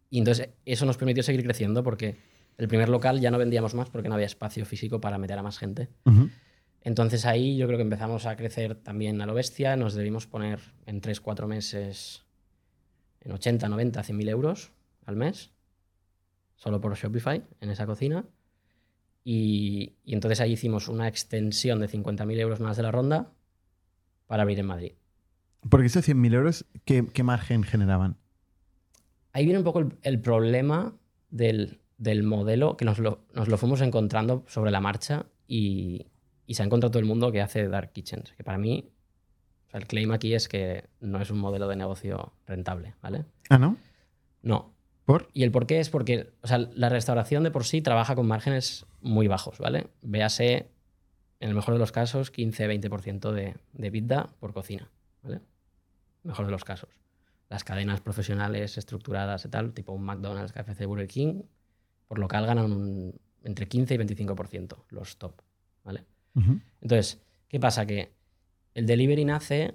Y entonces eso nos permitió seguir creciendo porque el primer local ya no vendíamos más porque no había espacio físico para meter a más gente. Entonces ahí yo creo que empezamos a crecer también a lo bestia. Nos debimos poner en 3-4 meses en 80, 90, 100 mil euros al mes, solo por Shopify, en esa cocina. Y, y entonces ahí hicimos una extensión de 50.000 euros más de la ronda para abrir en Madrid. porque esos 100.000 euros, ¿qué, qué margen generaban? Ahí viene un poco el, el problema del, del modelo que nos lo, nos lo fuimos encontrando sobre la marcha y, y se ha encontrado todo el mundo que hace Dark Kitchens. Que para mí, o sea, el claim aquí es que no es un modelo de negocio rentable, ¿vale? Ah, ¿no? No. ¿Por? Y el por qué es porque o sea, la restauración de por sí trabaja con márgenes muy bajos, ¿vale? Véase, en el mejor de los casos, 15-20% de, de EBITDA por cocina, ¿vale? Mejor de los casos. Las cadenas profesionales estructuradas y tal, tipo un McDonald's, KFC, Burger King, por local ganan un- entre 15 y 25% los top, ¿vale? Entonces, ¿Qué pasa? Que el delivery nace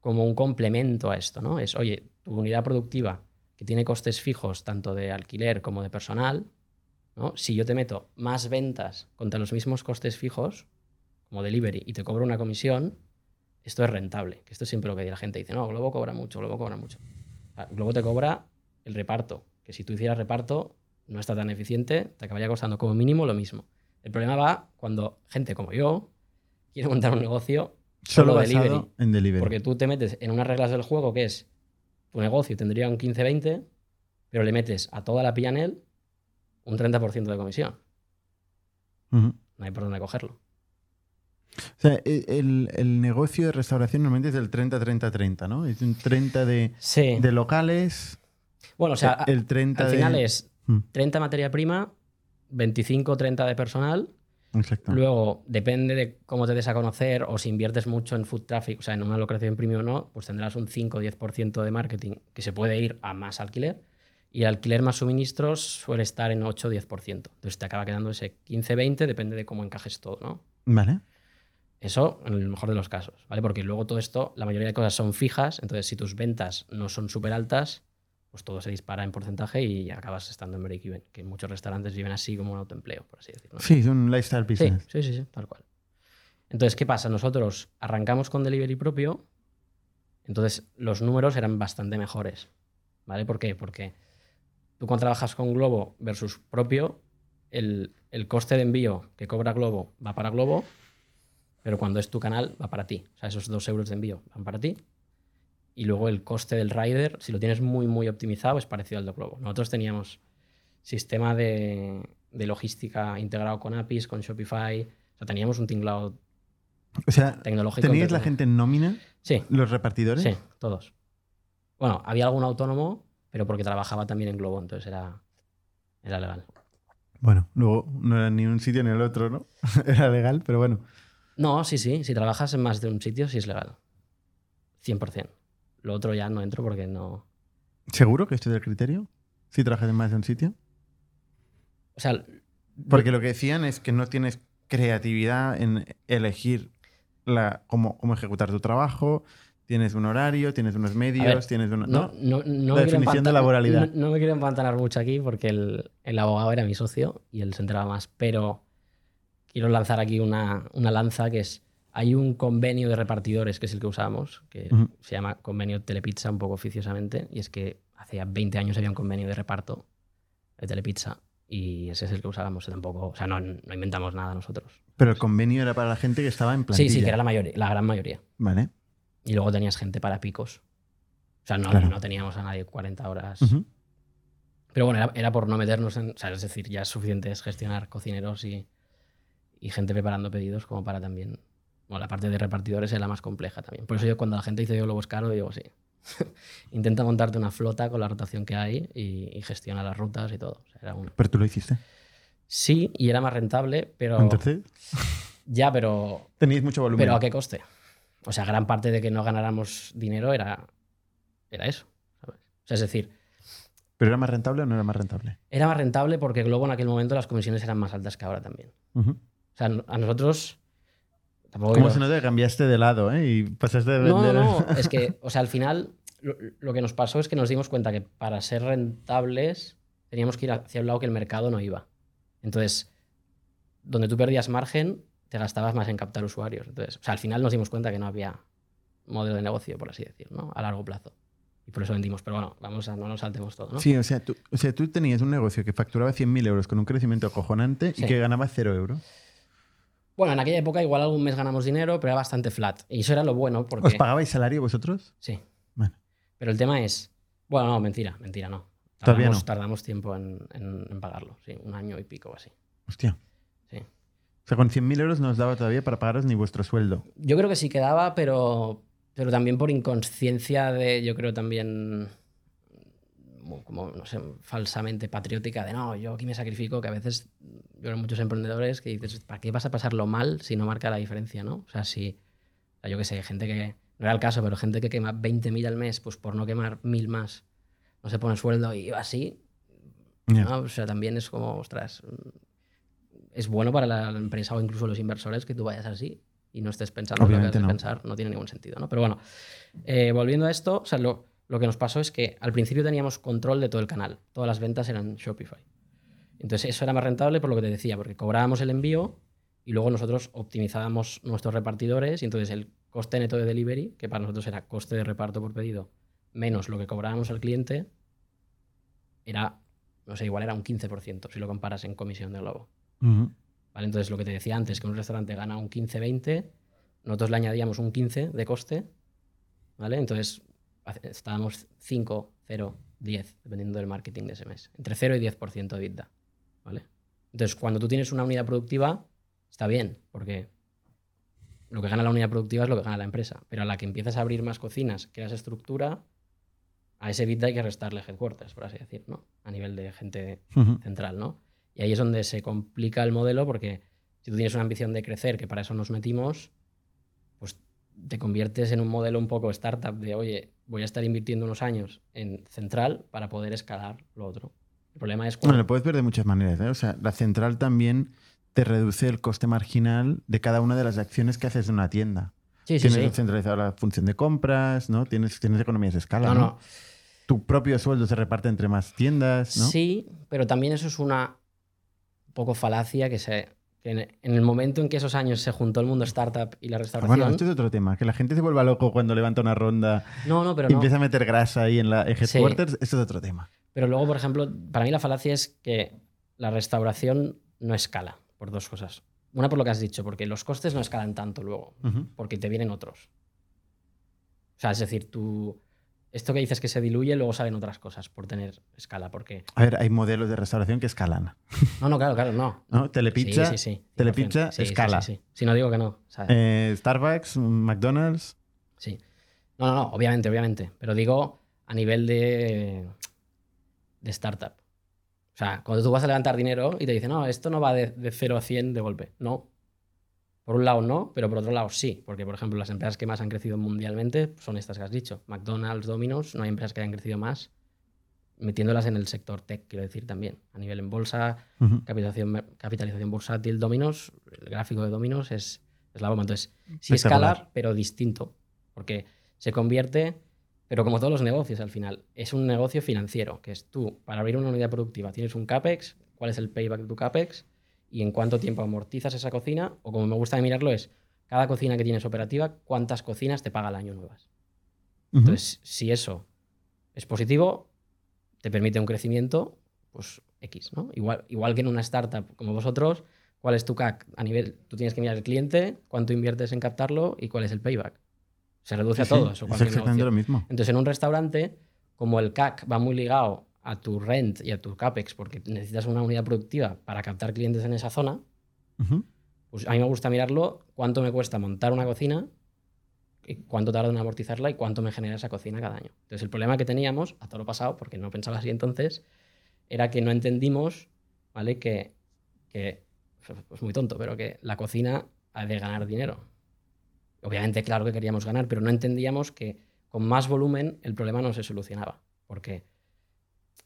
como un complemento a esto, ¿no? Es, oye, tu unidad productiva que tiene costes fijos tanto de alquiler como de personal, ¿no? Si yo te meto más ventas contra los mismos costes fijos, como delivery, y te cobro una comisión, esto es rentable. Que esto es siempre lo que la gente dice, no, Globo cobra mucho, Globo cobra mucho. Globo te cobra el reparto, que si tú hicieras reparto no está tan eficiente, te acabaría costando como mínimo lo mismo. El problema va cuando gente como yo quiere montar un negocio solo, delivery, en delivery. Porque tú te metes en unas reglas del juego que es tu negocio tendría un 15-20, pero le metes a toda la Pillanel un 30% de comisión. No hay por dónde cogerlo. O sea, e, el, negocio de restauración normalmente es del 30-30-30, ¿no? Es un 30 de, de locales. Bueno, o sea, el 30 al final es 30 mm. materia prima, 25-30 de personal. Exacto. Luego, depende de cómo te des a conocer o si inviertes mucho en food traffic, o sea, en una locación premium o no, pues tendrás un 5-10% de marketing que se puede ir a más alquiler. Y el alquiler más suministros suele estar en 8-10%. Entonces te acaba quedando ese 15-20, depende de cómo encajes todo, ¿no? Vale. Eso en el mejor de los casos, ¿vale? Porque luego todo esto, la mayoría de cosas son fijas, entonces si tus ventas no son súper altas, pues todo se dispara en porcentaje y acabas estando en break-even. Que muchos restaurantes viven así como un autoempleo, por así decirlo. Sí, es un lifestyle business. Sí, sí, sí, tal cual. Entonces, ¿qué pasa? Nosotros arrancamos con delivery propio, entonces los números eran bastante mejores, ¿vale? ¿Por qué? Porque Tú cuando trabajas con Globo versus propio, el, coste de envío que cobra Globo va para Globo, pero cuando es tu canal va para ti. O sea, esos dos euros de envío van para ti. Y luego el coste del rider, si lo tienes muy, muy optimizado, es parecido al de Globo. Nosotros teníamos sistema de, logística integrado con APIs, con Shopify. O sea, teníamos un tinglado o sea, tecnológico. ¿Teníais la gente en nómina? Sí. ¿Los repartidores? Sí, todos. Bueno, había algún autónomo pero porque trabajaba también en Globo, entonces era, era legal. Bueno, luego no era ni un sitio ni el otro, ¿no? *laughs* era legal, pero bueno. No, sí, sí. Si trabajas en más de un sitio, sí es legal. 100%. Lo otro ya no entro porque no. ¿Seguro que este es el criterio? Si trabajas en más de un sitio. O sea. Porque lo que decían es que no tienes creatividad en elegir la, cómo, cómo ejecutar tu trabajo, Tienes un horario, tienes unos medios, tienes una. No, no, no la definición de laboralidad. No, me quiero empantanar mucho aquí porque el, el, abogado era mi socio y él se enteraba más. Pero quiero lanzar aquí una, una, lanza que es. Hay un convenio de repartidores, que es el que usamos, que se llama convenio Telepizza, un poco oficiosamente, y es que hace 20 años había un convenio de reparto de Telepizza y ese es el que usábamos tampoco, o sea, no, no, inventamos nada nosotros. Pero el convenio era para la gente que estaba en plantilla. Sí, sí, que era la mayoría, la gran mayoría. Vale. Y luego tenías gente para picos. O sea, no, no teníamos a nadie 40 horas. Pero bueno, era, por no meternos en. O sea, es decir, ya es suficiente gestionar cocineros y, y, gente preparando pedidos como para también. Bueno, la parte de repartidores es la más compleja también. Por eso yo cuando la gente dice yo lo caro, digo sí. *laughs* Intenta montarte una flota con la rotación que hay y, y gestiona las rutas y todo. ¿Pero tú lo hiciste? Sí, y era más rentable, pero. ¿Entonces? *laughs* Ya, pero. Tenéis mucho volumen. ¿Pero a qué coste? O sea, gran parte de que no ganáramos dinero era, era eso. O sea, es decir. ¿Pero era más rentable o no era más rentable? Era más rentable porque Globo en aquel momento las comisiones eran más altas que ahora también. O sea, a nosotros. ¿Cómo se nota que cambiaste de lado eh? y pasaste de vender? No, no, es que, *laughs* o sea, al final lo, que nos pasó es que nos dimos cuenta que para ser rentables teníamos que ir hacia un lado que el mercado no iba. Entonces, donde tú perdías margen, te gastabas más en captar usuarios. Entonces, o sea, al final nos dimos cuenta que no había modelo de negocio, por así decirlo, ¿no? a largo plazo. Y por eso vendimos. Pero bueno, vamos a, no nos saltemos todo. ¿no? Sí, o sea, tú, o sea, tú tenías un negocio que facturaba 100.000 euros con un crecimiento acojonante y que ganaba 0 euros. Bueno, en aquella época igual algún mes ganamos dinero, pero era bastante flat. Y eso era lo bueno porque... ¿Os pagabais salario vosotros? Sí. Bueno. Pero el tema es... Bueno, no, mentira, mentira, no. Tardamos, Todavía no. Tardamos tiempo en, en, pagarlo, sí. Un año y pico o así. Hostia. Sí sea, con 100.000 euros no os daba todavía para pagaros ni vuestro sueldo. Yo creo que sí quedaba, pero, pero también por inconsciencia de, yo creo también, como, no sé, falsamente patriótica, de no, yo aquí me sacrifico, que a veces, yo veo muchos emprendedores que dices, ¿para qué vas a pasarlo mal si no marca la diferencia, no? O sea, si, yo qué sé, gente que, no era el caso, pero gente que quema 20.000 al mes, pues por no quemar 1.000 más, no se pone sueldo y va así. O sea, también es como, ostras, es bueno para la empresa o incluso los inversores que tú vayas así. y no estés pensando en lo que Obviamente has de no. pensar, no tiene ningún sentido. ¿no? Pero bueno, eh, volviendo a esto, o sea, lo, lo que nos pasó es que al principio teníamos control de todo el canal. Todas las ventas eran Shopify. Entonces eso era más rentable por lo que te decía, porque cobrábamos el envío y luego nosotros optimizábamos nuestros repartidores y entonces el coste neto de delivery, que para nosotros era coste de reparto por pedido, menos lo que cobrábamos al cliente, era, no sé, igual era un 15% si lo comparas en comisión de Globo. ¿Vale? Entonces lo que te decía antes, que un restaurante gana un 15-20, nosotros le añadíamos un 15 de coste, ¿vale? Entonces estábamos 5, 0, 10, dependiendo del marketing de ese mes. Entre 0 y 10% de EBITDA, ¿vale? Entonces cuando tú tienes una unidad productiva, está bien, porque lo que gana la unidad productiva es lo que gana la empresa. Pero a la que empiezas a abrir más cocinas, creas estructura, a ese EBITDA hay que restarle headquarters, por así decir, ¿no? A nivel de gente central, ¿no? Y ahí es donde se complica el modelo porque si tú tienes una ambición de crecer, que para eso nos metimos, pues te conviertes en un modelo un poco startup de, oye, voy a estar invirtiendo unos años en central para poder escalar lo otro. El problema es Bueno, cuando... lo puedes ver de muchas maneras. ¿eh? O sea, la central también te reduce el coste marginal de cada una de las acciones que haces en una tienda. sí, sí, tienes sí. centralizada la función de compras, ¿no? Tienes, tienes economías de escala, No, ¿no? no. Tu propio sueldo se reparte entre más tiendas, ¿no? Sí, pero también eso es una poco falacia que se... que en, el momento en que esos años se juntó el mundo startup y la Ah, restauración... Bueno, esto es otro tema. Que la gente se vuelva loco cuando levanta una ronda no, no, pero y no. empieza a meter grasa ahí en la en Sí. headquarters, esto es otro tema. Pero luego, por ejemplo, para mí la falacia es que la restauración no escala por dos cosas. Una por lo que has dicho, porque los costes no escalan tanto luego, porque te vienen otros. O sea, es decir, tú, esto que dices que se diluye, luego salen otras cosas por tener escala, porque... A ver, hay modelos de restauración que escalan. No, no, claro, claro, no. *laughs* ¿no? Telepizza, sí, sí, sí, 100%. Telepizza, escala. Sí, Si no digo que no. eh, Starbucks, McDonald's. Sí. No, no, no, obviamente, obviamente. Pero digo a nivel de, de startup. O sea, cuando tú vas a levantar dinero y te dicen, no, esto no va de, de 0 a 100 de golpe. No. Por un lado no, pero por otro lado sí. Porque, por ejemplo, las empresas que más han crecido mundialmente son estas que has dicho. McDonald's, Domino's, no hay empresas que hayan crecido más metiéndolas en el sector tech, quiero decir también. A nivel en bolsa, capitalización, capitalización bursátil Dominos, el gráfico de Dominos es, es la bomba. Entonces, sí escalar, pero distinto, porque se convierte, pero como todos los negocios al final, es un negocio financiero, que es tú, para abrir una unidad productiva, tienes un CAPEX, cuál es el payback de tu CAPEX y en cuánto tiempo amortizas esa cocina, o como me gusta de mirarlo es, cada cocina que tienes operativa, cuántas cocinas te paga al año nuevas. Entonces, si eso es positivo, te permite un crecimiento, pues X, ¿no? Igual, igual que en una startup como vosotros, ¿cuál es tu CAC? A nivel, tú tienes que mirar el cliente, cuánto inviertes en captarlo y cuál es el payback. Se reduce Sí, a sí, todo eso. es cualquier exactamente negocio. lo mismo. Entonces, en un restaurante, como el CAC va muy ligado a tu rent y a tu CAPEX, porque necesitas una unidad productiva para captar clientes en esa zona, pues a mí me gusta mirarlo cuánto me cuesta montar una cocina, y cuánto tarda en amortizarla y cuánto me genera esa cocina cada año. Entonces, el problema que teníamos, a todo lo pasado, porque no pensaba así entonces, era que no entendimos, ¿vale? Que, que pues muy tonto, pero que la cocina ha de ganar dinero. Obviamente, claro que queríamos ganar, pero no entendíamos que con más volumen el problema no se solucionaba. Porque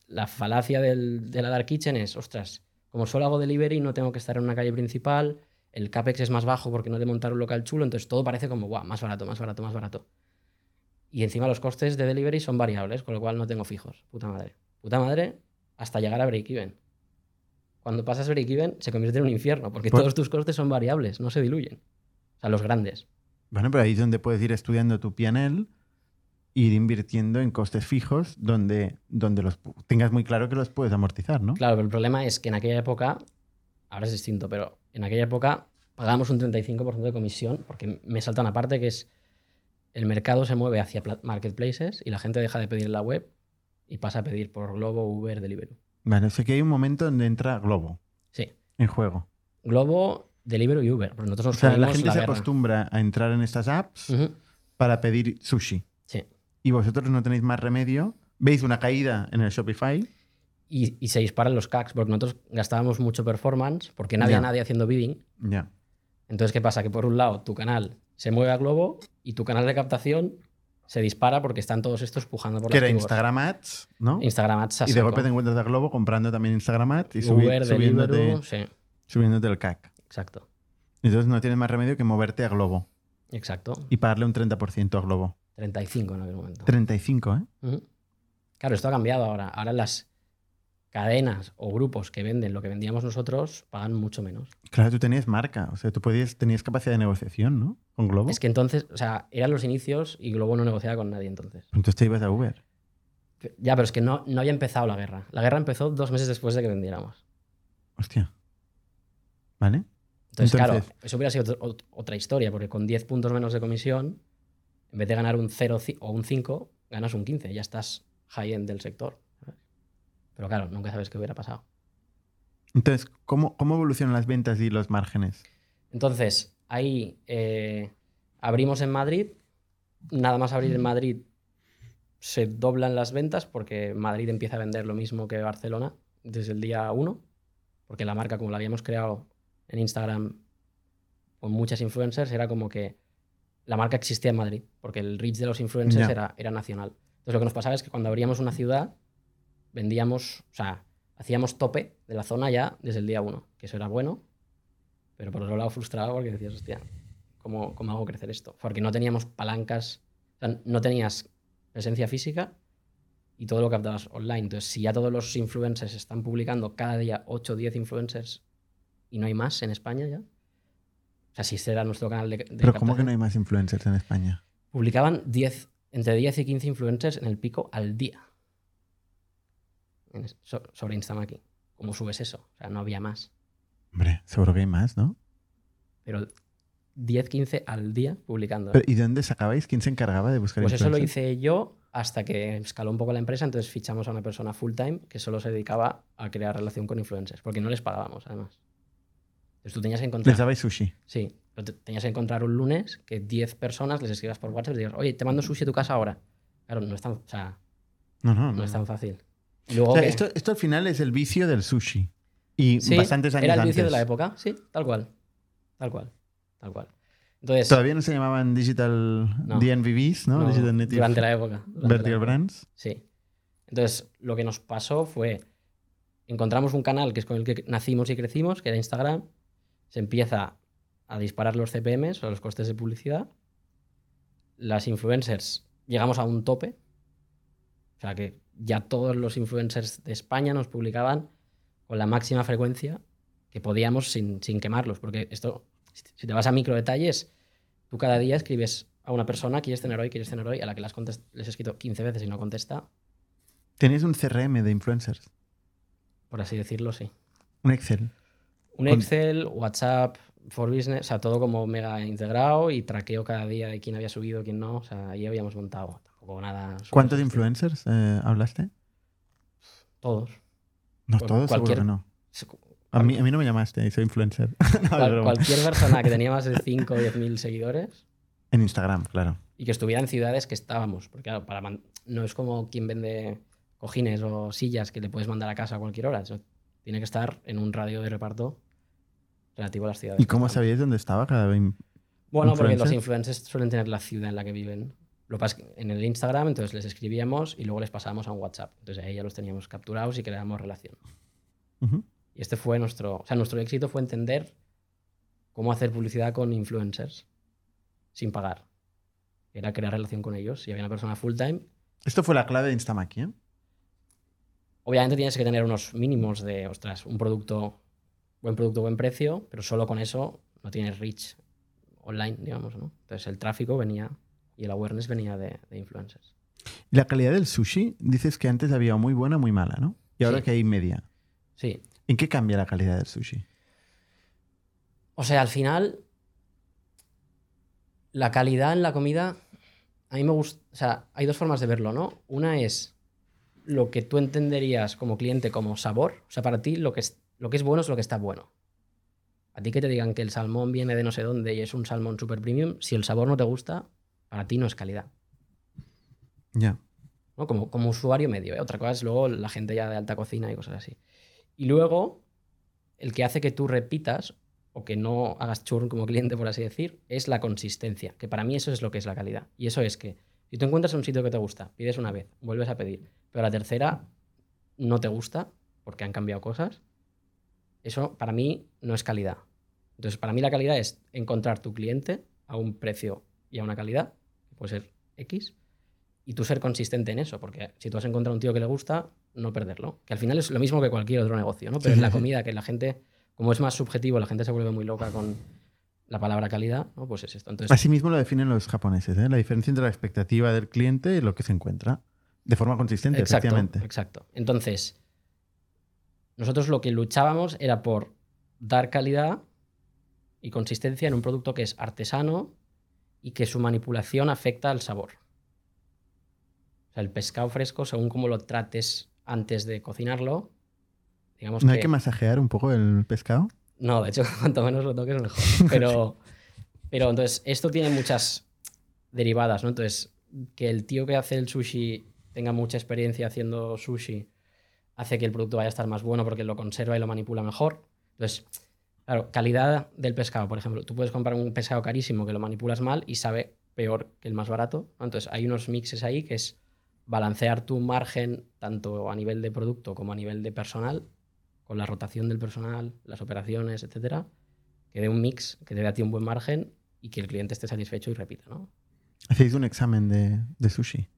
la falacia del, de la Dark Kitchen es, ostras, como solo hago delivery, no tengo que estar en una calle principal, el CAPEX es más bajo porque no he de montar un local chulo, entonces todo parece como, guau, más barato, más barato, más barato. Y encima los costes de delivery son variables, con lo cual no tengo fijos. Puta madre. Puta madre hasta llegar a break-even. Cuando pasas break-even se convierte en un infierno, porque Pues- todos tus costes son variables, no se diluyen. O sea, los grandes. Bueno, pero ahí es donde puedes ir estudiando tu PNL, ir invirtiendo en costes fijos donde, donde los tengas muy claro que los puedes amortizar, ¿no? Claro, pero el problema es que en aquella época, ahora es distinto, pero en aquella época pagábamos un 35% de comisión, porque me salta una parte que es el mercado se mueve hacia pla- marketplaces y la gente deja de pedir en la web y pasa a pedir por Globo, Uber, Deliveroo. Vale, sé que hay un momento donde entra Globo Sí, en juego. Globo, Deliveroo y Uber. Pero nosotros O sea, la gente se guerra. acostumbra a entrar en estas apps para pedir sushi. Y vosotros no tenéis más remedio. Veis una caída en el Shopify. Y, y se disparan los CACs, porque nosotros gastábamos mucho performance, porque no había nadie haciendo bidding. Ya. Entonces, ¿qué pasa? Que por un lado tu canal se mueve a Globo y tu canal de captación se dispara porque están todos estos pujando por Que era keywords. Instagram Ads, ¿no? Instagram Ads a y de golpe te encuentras a Globo comprando también Instagram Ads y subi- Uber, subiéndote, Deliveroo, sí, subiéndote el CAC. exacto. Entonces no tienes más remedio que moverte a Globo Exacto. y pagarle un 30% a Globo. 35 en aquel momento. 35, ¿eh? Ujú. Claro, esto ha cambiado ahora. Ahora las cadenas o grupos que venden lo que vendíamos nosotros pagan mucho menos. Claro, tú tenías marca, o sea, tú podías, tenías capacidad de negociación, ¿no? Con Globo. Es que entonces, o sea, eran los inicios y Globo no negociaba con nadie entonces. Entonces te ibas a Uber. Ya, pero es que no, no había empezado la guerra. La guerra empezó dos meses después de que vendiéramos. Hostia. ¿Vale? Entonces, claro, eso hubiera sido ot- otra historia, porque con 10 puntos menos de comisión, en vez de ganar un 0 ci- o un 5, ganas un 15. Ya estás high-end del sector. Pero claro, nunca sabes qué hubiera pasado. Entonces, ¿cómo, ¿cómo evolucionan las ventas y los márgenes? Entonces, ahí eh, abrimos en Madrid. Nada más abrir en Madrid se doblan las ventas porque Madrid empieza a vender lo mismo que Barcelona desde el día 1. Porque la marca, como la habíamos creado en Instagram con muchas influencers, era como que la marca existía en Madrid. Porque el reach de los influencers era, era nacional. Entonces, lo que nos pasaba es que cuando abríamos una ciudad, vendíamos, o sea, hacíamos tope de la zona ya desde el día 1. Que eso era bueno, pero por otro lado frustrado porque decías, hostia, ¿cómo, cómo hago crecer esto? Porque no teníamos palancas, o sea, no tenías presencia física y todo lo captabas online. Entonces, si ya todos los influencers están publicando cada día 8 o 10 influencers y no hay más en España ya. O sea, si este era nuestro canal de, de Pero ¿cómo que no hay más influencers en España? Publicaban 10, entre 10 y 15 influencers en el pico al día. So- sobre Instamaki. ¿Cómo subes eso? O sea, no había más. Hombre, seguro que hay más, ¿no? Pero 10, 15 al día publicando. Pero, ¿Y de dónde sacabais? ¿Quién se encargaba de buscar Pues eso lo hice yo hasta que escaló un poco la empresa, entonces fichamos a una persona full time que solo se dedicaba a crear relación con influencers, porque no les pagábamos además. Entonces tú tenías que encontrar... Les dabais sushi. Sí, pero te- tenías que encontrar un lunes que 10 personas les escribas por WhatsApp y digas, oye, te mando sushi a tu casa ahora. Claro, no es tan, o sea, No, no, no. no es tan fácil. Luego O sea, que- esto, esto al final es el vicio del sushi. Y Sí, bastantes años era el antes. vicio de la época, sí, tal cual. Tal cual. Tal cual. Entonces, Todavía no se llamaban Digital No. DNVBs, ¿no? Digital Native durante la época. durante la Vertical época. Brands. Sí. Entonces, lo que nos pasó fue, encontramos un canal que es con el que nacimos y crecimos, que era Instagram, se empieza a disparar los CPMs o los costes de publicidad, las influencers llegamos a un tope, o sea que ya todos los influencers de España nos publicaban con la máxima frecuencia que podíamos sin, sin quemarlos, porque esto, si te vas a micro detalles, tú cada día escribes a una persona, quieres tener hoy, quieres tener hoy, a la que las les he escrito 15 veces y no contesta, Tenéis un CRM de influencers. por así decirlo, sí. Un Excel. Un Con- Excel, WhatsApp, For Business, o sea, todo como mega integrado y traqueo cada día de quién había subido, quién no. O sea, ahí habíamos montado. Tampoco nada. ¿Cuántos influencers eh, hablaste? Todos. No, Pues todos, seguro cualquier- que no. A mí, a mí no me llamaste, soy influencer. *laughs* No, Cual- broma. cualquier persona que tenía más de *laughs* 5 o 10 mil seguidores En Instagram, claro. y que estuviera en ciudades que estábamos. Porque claro, para man- no es como quien vende cojines o sillas que le puedes mandar a casa a cualquier hora. Eso tiene que estar en un radio de reparto relativo a las ciudades. ¿Y cómo sabíais dónde estaba cada in- Bueno, porque los influencer? influencers suelen tener la ciudad en la que viven. Lo que en el Instagram, entonces les escribíamos y luego les pasábamos a un WhatsApp. Entonces ahí ya los teníamos capturados y creábamos relación. Y este fue nuestro, o sea, nuestro éxito fue entender cómo hacer publicidad con influencers sin pagar. Era crear relación con ellos y había una persona full time. Esto fue la clave de Instamaki, ¿eh? Obviamente tienes que tener unos mínimos de, ostras, un producto, buen producto, buen precio, pero solo con eso no tienes reach online, digamos, ¿no? Entonces el tráfico venía y el awareness venía de, de influencers. Y la calidad del sushi, dices que antes había muy buena, muy mala, ¿no? Y ahora Sí. que hay media. Sí, ¿En qué cambia la calidad del sushi? O sea, al final, la calidad en la comida, a mí me gusta, o sea, hay dos formas de verlo, ¿no? Una es lo que tú entenderías como cliente como sabor, o sea, para ti lo que es, lo que es bueno es lo que está bueno. A ti que te digan que el salmón viene de no sé dónde y es un salmón super premium, si el sabor no te gusta, para ti no es calidad. Ya. ¿no? Como, como usuario medio. ¿eh? Otra cosa es luego la gente ya de alta cocina y cosas así. Y luego, el que hace que tú repitas o que no hagas churn como cliente, por así decir, es la consistencia. Que para mí eso es lo que es la calidad. Y eso es que si tú encuentras un sitio que te gusta, pides una vez, vuelves a pedir, pero la tercera no te gusta porque han cambiado cosas, eso para mí no es calidad. Entonces, para mí la calidad es encontrar tu cliente a un precio y a una calidad, que puede ser X, y tú ser consistente en eso, porque si tú has encontrado un tío que le gusta, no perderlo. Que al final es lo mismo que cualquier otro negocio, ¿no? Pero Sí, en la *laughs* comida, que la gente, como es más subjetivo, la gente se vuelve muy loca con la palabra calidad, ¿no? Pues es esto. Entonces, Así mismo lo definen los japoneses, ¿eh? la diferencia entre la expectativa del cliente y lo que se encuentra. De forma consistente, exacto, efectivamente. exacto. Entonces, nosotros lo que luchábamos era por dar calidad y consistencia en un producto que es artesano y que su manipulación afecta al sabor. O sea, el pescado fresco, según cómo lo trates antes de cocinarlo, digamos ¿No que... hay que masajear un poco el pescado? No, de hecho, *laughs* cuanto menos lo toques, mejor. *laughs* Pero, pero entonces, esto tiene muchas derivadas, ¿no? Entonces, que el tío que hace el sushi tenga mucha experiencia haciendo sushi hace que el producto vaya a estar más bueno porque lo conserva y lo manipula mejor. Entonces, claro, calidad del pescado, por ejemplo. Tú puedes comprar un pescado carísimo que lo manipulas mal y sabe peor que el más barato. Entonces, hay unos mixes ahí que es balancear tu margen tanto a nivel de producto como a nivel de personal con la rotación del personal, las operaciones, etcétera, que dé un mix que te dé a ti un buen margen y que el cliente esté satisfecho y repita, ¿no? Hacéis un examen de, de sushi.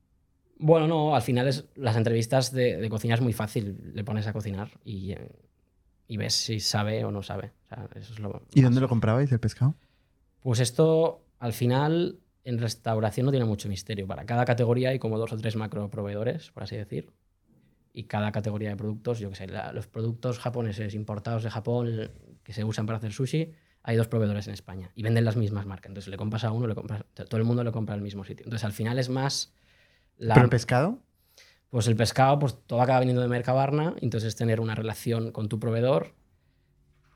Bueno, no, al final es, las entrevistas de, de cocina es muy fácil. Le pones a cocinar y, y ves si sabe o no sabe. O sea, eso es lo ¿Y dónde lo comprabais el pescado? Pues esto, al final, en restauración no tiene mucho misterio. Para cada categoría hay como dos o tres macro proveedores, por así decir. Y cada categoría de productos, yo qué sé, la- los productos japoneses importados de Japón que se usan para hacer sushi, hay dos proveedores en España y venden las mismas marcas. Entonces le compras a uno, le compras, todo el mundo le compra al mismo sitio. Entonces al final es más... La, ¿Pero el pescado? pues el pescado, pues todo acaba viniendo de Mercabarna, entonces tener una relación con tu proveedor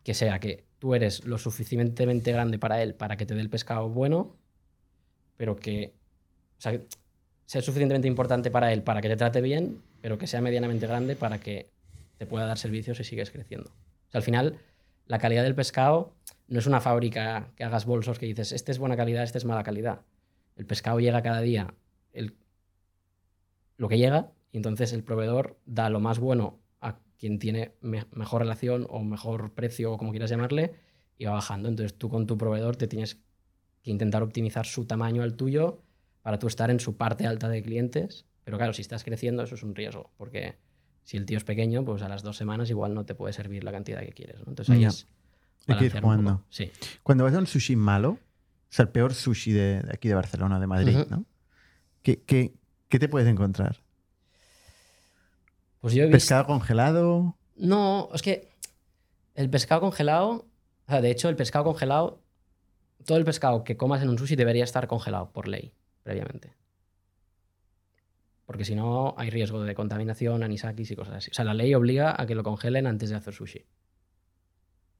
que sea que tú eres lo suficientemente grande para él para que te dé el pescado bueno, pero que o sea suficientemente importante para él para que te trate bien, pero que sea medianamente grande para que te pueda dar servicios y sigues creciendo. O sea, al final, la calidad del pescado no es una fábrica que hagas bolsos que dices, este es buena calidad, este es mala calidad. El pescado llega cada día el, lo que llega y entonces el proveedor da lo más bueno a quien tiene me- mejor relación o mejor precio o como quieras llamarle y va bajando. Entonces tú con tu proveedor te tienes que intentar optimizar su tamaño al tuyo para tú estar en su parte alta de clientes. Pero claro, si estás creciendo eso es un riesgo porque si el tío es pequeño, pues a las dos semanas igual no te puede servir la cantidad que quieres. ¿no? Entonces ahí es Hay que ir jugando. Sí. Cuando vas a un sushi malo, o sea, el peor sushi de, de aquí de Barcelona, de Madrid. ¿no? ¿Qué, qué, qué te puedes encontrar? Pues yo he visto... ¿Pescado congelado? No, es que el pescado congelado, o sea, de hecho, el pescado congelado, todo el pescado que comas en un sushi debería estar congelado por ley, previamente. Porque si no, hay riesgo de contaminación, anisakis y cosas así. O sea, la ley obliga a que lo congelen antes de hacer sushi.